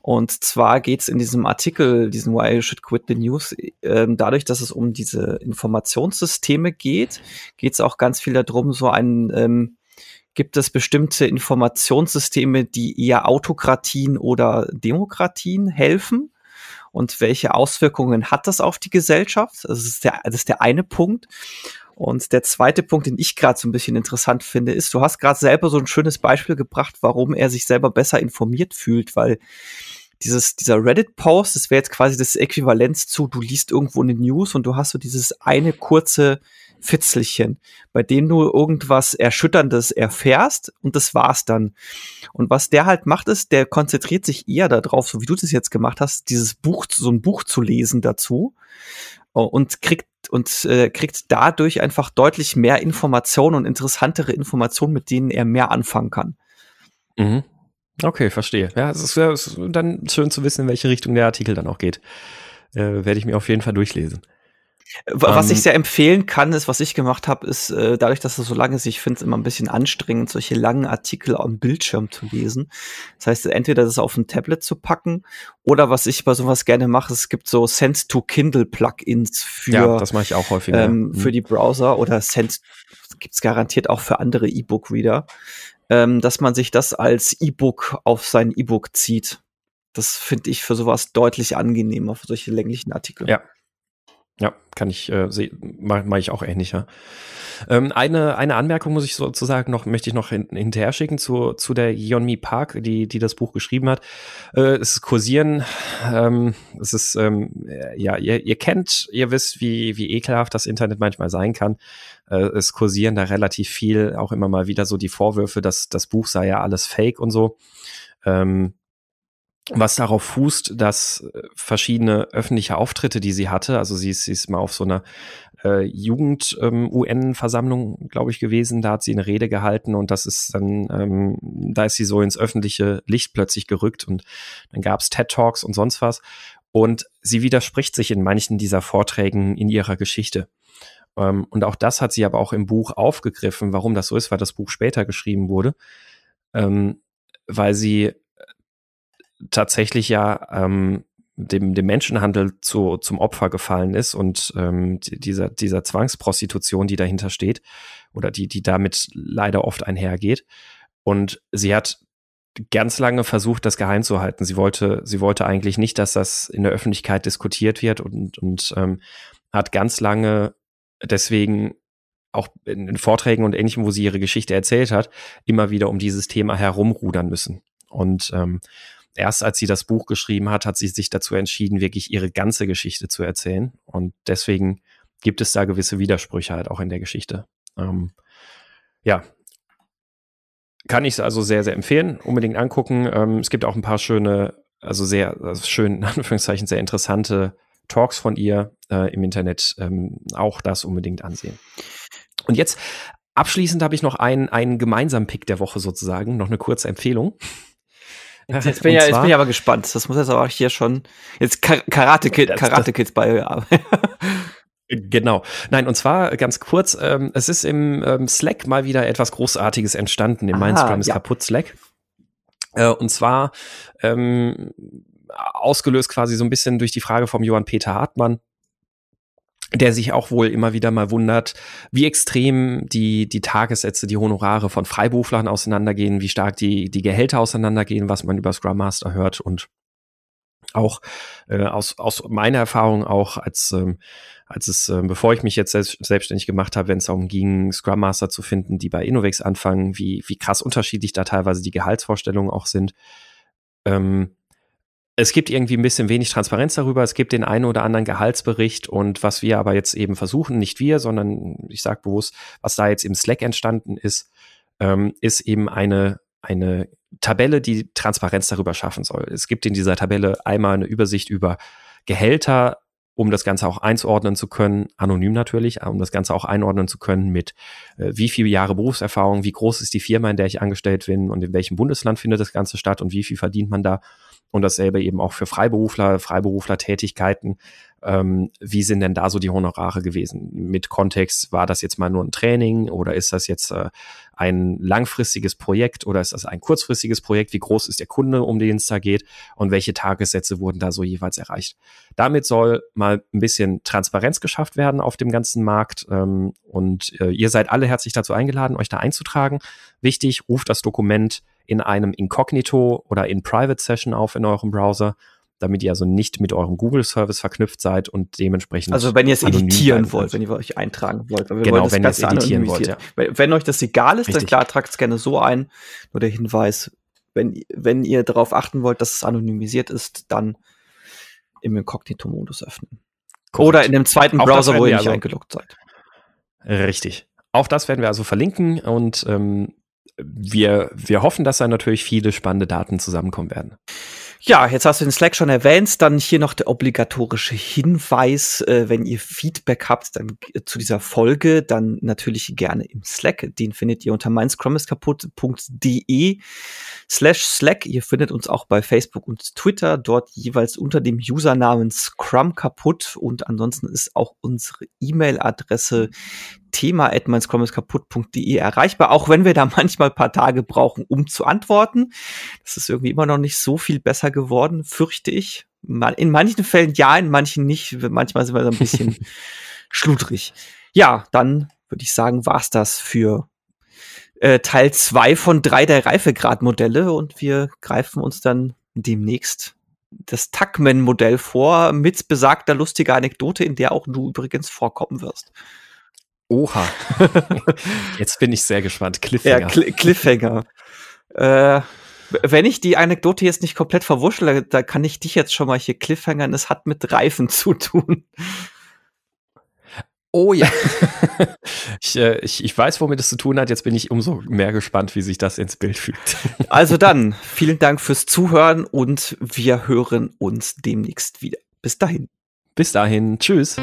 Und zwar geht es in diesem Artikel, diesen Why You Should Quit the News, ähm, dadurch, dass es um diese Informationssysteme geht, geht es auch ganz viel darum, so ein ähm, gibt es bestimmte Informationssysteme, die eher Autokratien oder Demokratien helfen und welche Auswirkungen hat das auf die Gesellschaft? Das ist der, das ist der eine Punkt. Und der zweite Punkt, den ich gerade so ein bisschen interessant finde, ist, du hast gerade selber so ein schönes Beispiel gebracht, warum er sich selber besser informiert fühlt, weil dieses, dieser Reddit-Post, das wäre jetzt quasi das Äquivalenz zu, du liest irgendwo eine News und du hast so dieses eine kurze Fitzelchen, bei dem du irgendwas Erschütterndes erfährst und das war's dann. Und was der halt macht, ist, der konzentriert sich eher darauf, so wie du das jetzt gemacht hast, dieses Buch, so ein Buch zu lesen dazu äh, und kriegt und äh, kriegt dadurch einfach deutlich mehr Informationen und interessantere Informationen, mit denen er mehr anfangen kann. Mhm. Okay, verstehe. Ja, es ist, es ist dann schön zu wissen, in welche Richtung der Artikel dann auch geht. Äh, Werde ich mir auf jeden Fall durchlesen. Was um, ich ähm, sehr empfehlen kann, ist, was ich gemacht habe, ist äh, dadurch, dass es so lange ist, ich finde es immer ein bisschen anstrengend, solche langen Artikel am Bildschirm zu lesen. Das heißt, entweder das auf ein Tablet zu packen oder was ich bei sowas gerne mache, es gibt so Send to Kindle Plugins für ja, das mache ich auch häufiger ähm, für mhm. die Browser oder Send gibt's garantiert auch für andere E-Book Reader, ähm, dass man sich das als E-Book auf sein E-Book zieht. Das finde ich für sowas deutlich angenehmer für solche länglichen Artikel. Ja, ja, kann ich, äh, mache mach ich auch ähnlicher. Ähm, eine, eine Anmerkung muss ich sozusagen noch, möchte ich noch hin, hinterher schicken zu, zu der Yeonmi Park, die, die das Buch geschrieben hat. Äh, es ist kursieren, ähm, es ist, ähm, ja, ihr, ihr kennt, ihr wisst, wie, wie ekelhaft das Internet manchmal sein kann. Äh, es kursieren da relativ viel, auch immer mal wieder so die Vorwürfe, dass das Buch sei ja alles fake und so. Ähm, was darauf fußt, dass äh, verschiedene öffentliche Auftritte, die sie hatte, also sie ist, sie ist mal auf so einer äh, Jugend-UN-Versammlung, ähm, glaube ich, gewesen, da hat sie eine Rede gehalten und das ist dann, ähm, da ist sie so ins öffentliche Licht plötzlich gerückt und dann gab es TED-Talks und sonst was und sie widerspricht sich in manchen dieser Vorträgen in ihrer Geschichte. Ähm, und auch das hat sie aber auch im Buch aufgegriffen, warum das so ist, weil das Buch später geschrieben wurde, ähm, weil sie tatsächlich ja ähm, dem, dem Menschenhandel zu, zum Opfer gefallen ist und ähm, dieser, dieser Zwangsprostitution, die dahinter steht oder die, die damit leider oft einhergeht. Und sie hat ganz lange versucht, das geheim zu halten. Sie wollte, sie wollte eigentlich nicht, dass das in der Öffentlichkeit diskutiert wird und, und ähm, hat ganz lange deswegen auch in, in Vorträgen und ähnlichem, wo sie ihre Geschichte erzählt hat, immer wieder um dieses Thema herumrudern müssen. Und ähm, erst als sie das Buch geschrieben hat, hat sie sich dazu entschieden, wirklich ihre ganze Geschichte zu erzählen. Und deswegen gibt es da gewisse Widersprüche halt auch in der Geschichte. Ähm, ja. kann ich also sehr, sehr empfehlen. Unbedingt angucken. Ähm, es gibt auch ein paar schöne, also sehr also schön, in Anführungszeichen, sehr interessante Talks von ihr äh, im Internet. Ähm, auch das unbedingt ansehen. Und jetzt abschließend habe ich noch einen, einen gemeinsamen Pick der Woche sozusagen, noch eine kurze Empfehlung. Jetzt bin, ja, jetzt bin ich aber gespannt. Das muss jetzt aber hier schon. Jetzt Karate, Kid, Karate Kids bei. Genau. Nein, und zwar ganz kurz, ähm, es ist im ähm, Slack mal wieder etwas Großartiges entstanden, im Mindscrum ist ja. kaputt Slack. Äh, und zwar ähm, ausgelöst quasi so ein bisschen durch die Frage vom Johann Peter Hartmann, der sich auch wohl immer wieder mal wundert, wie extrem die, die Tagessätze, die Honorare von Freiberuflern auseinandergehen, wie stark die, die Gehälter auseinandergehen, was man über Scrum Master hört und auch äh, aus, aus meiner Erfahrung auch als ähm, als es, äh, bevor ich mich jetzt selbst, selbstständig gemacht habe, wenn es darum ging, Scrum Master zu finden, die bei Innovex anfangen, wie, wie krass unterschiedlich da teilweise die Gehaltsvorstellungen auch sind. Ähm, es gibt irgendwie ein bisschen wenig Transparenz darüber. Es gibt den einen oder anderen Gehaltsbericht und was wir aber jetzt eben versuchen, nicht wir, sondern ich sage bewusst, was da jetzt im Slack entstanden ist, ähm, ist eben eine, eine Tabelle, die Transparenz darüber schaffen soll. Es gibt in dieser Tabelle einmal eine Übersicht über Gehälter um das Ganze auch einzuordnen zu können, anonym natürlich, um das Ganze auch einordnen zu können mit äh, wie viele Jahre Berufserfahrung, wie groß ist die Firma, in der ich angestellt bin und in welchem Bundesland findet das Ganze statt und wie viel verdient man da. Und dasselbe eben auch für Freiberufler, Freiberufler-Tätigkeiten. Ähm, wie sind denn da so die Honorare gewesen? Mit Kontext, war das jetzt mal nur ein Training oder ist das jetzt äh, ein langfristiges Projekt oder ist das ein kurzfristiges Projekt? Wie groß ist der Kunde, um den es da geht? Und welche Tagessätze wurden da so jeweils erreicht? Damit soll mal ein bisschen Transparenz geschafft werden auf dem ganzen Markt. Ähm, und äh, ihr seid alle herzlich dazu eingeladen, euch da einzutragen. Wichtig, ruft das Dokument in einem Inkognito oder in Private Session auf in eurem Browser damit ihr also nicht mit eurem Google-Service verknüpft seid und dementsprechend. Also wenn ihr es editieren wollt, wenn ihr euch eintragen wollt. Weil wir genau, wenn ihr es editieren wollt. Ja. Wenn euch das egal ist, Richtig. dann klar, tragt es gerne so ein. Nur der Hinweis, wenn, wenn ihr darauf achten wollt, dass es anonymisiert ist, dann im Inkognito-Modus öffnen. Korrekt. Oder in dem zweiten Browser, wo ihr nicht also eingeloggt seid. Richtig. Auch das werden wir also verlinken und ähm, wir, wir hoffen, dass da natürlich viele spannende Daten zusammenkommen werden. Ja, jetzt hast du den Slack schon erwähnt, dann hier noch der obligatorische Hinweis, äh, wenn ihr Feedback habt dann äh, zu dieser Folge, dann natürlich gerne im Slack. Den findet ihr unter meinscrumiskaputt.de slash Slack. Ihr findet uns auch bei Facebook und Twitter, dort jeweils unter dem Usernamen Scrum kaputt und ansonsten ist auch unsere E-Mail-Adresse Thema kaputt.de erreichbar, auch wenn wir da manchmal ein paar Tage brauchen, um zu antworten. Das ist irgendwie immer noch nicht so viel besser geworden, fürchte ich. In manchen Fällen ja, in manchen nicht. Manchmal sind wir so ein bisschen schludrig. Ja, dann würde ich sagen, war's das für äh, Teil zwei von drei der Reifegradmodelle und wir greifen uns dann demnächst das Tuckman-Modell vor mit besagter lustiger Anekdote, in der auch du übrigens vorkommen wirst. Oha. Jetzt bin ich sehr gespannt. Cliffhanger. Ja, Cl Cliffhanger. äh, wenn ich die Anekdote jetzt nicht komplett verwuschle, da kann ich dich jetzt schon mal hier cliffhangern. Es hat mit Reifen zu tun. Oh ja. ich, äh, ich, ich weiß, womit es zu tun hat. Jetzt bin ich umso mehr gespannt, wie sich das ins Bild fügt. also dann, vielen Dank fürs Zuhören und wir hören uns demnächst wieder. Bis dahin. Bis dahin. Tschüss.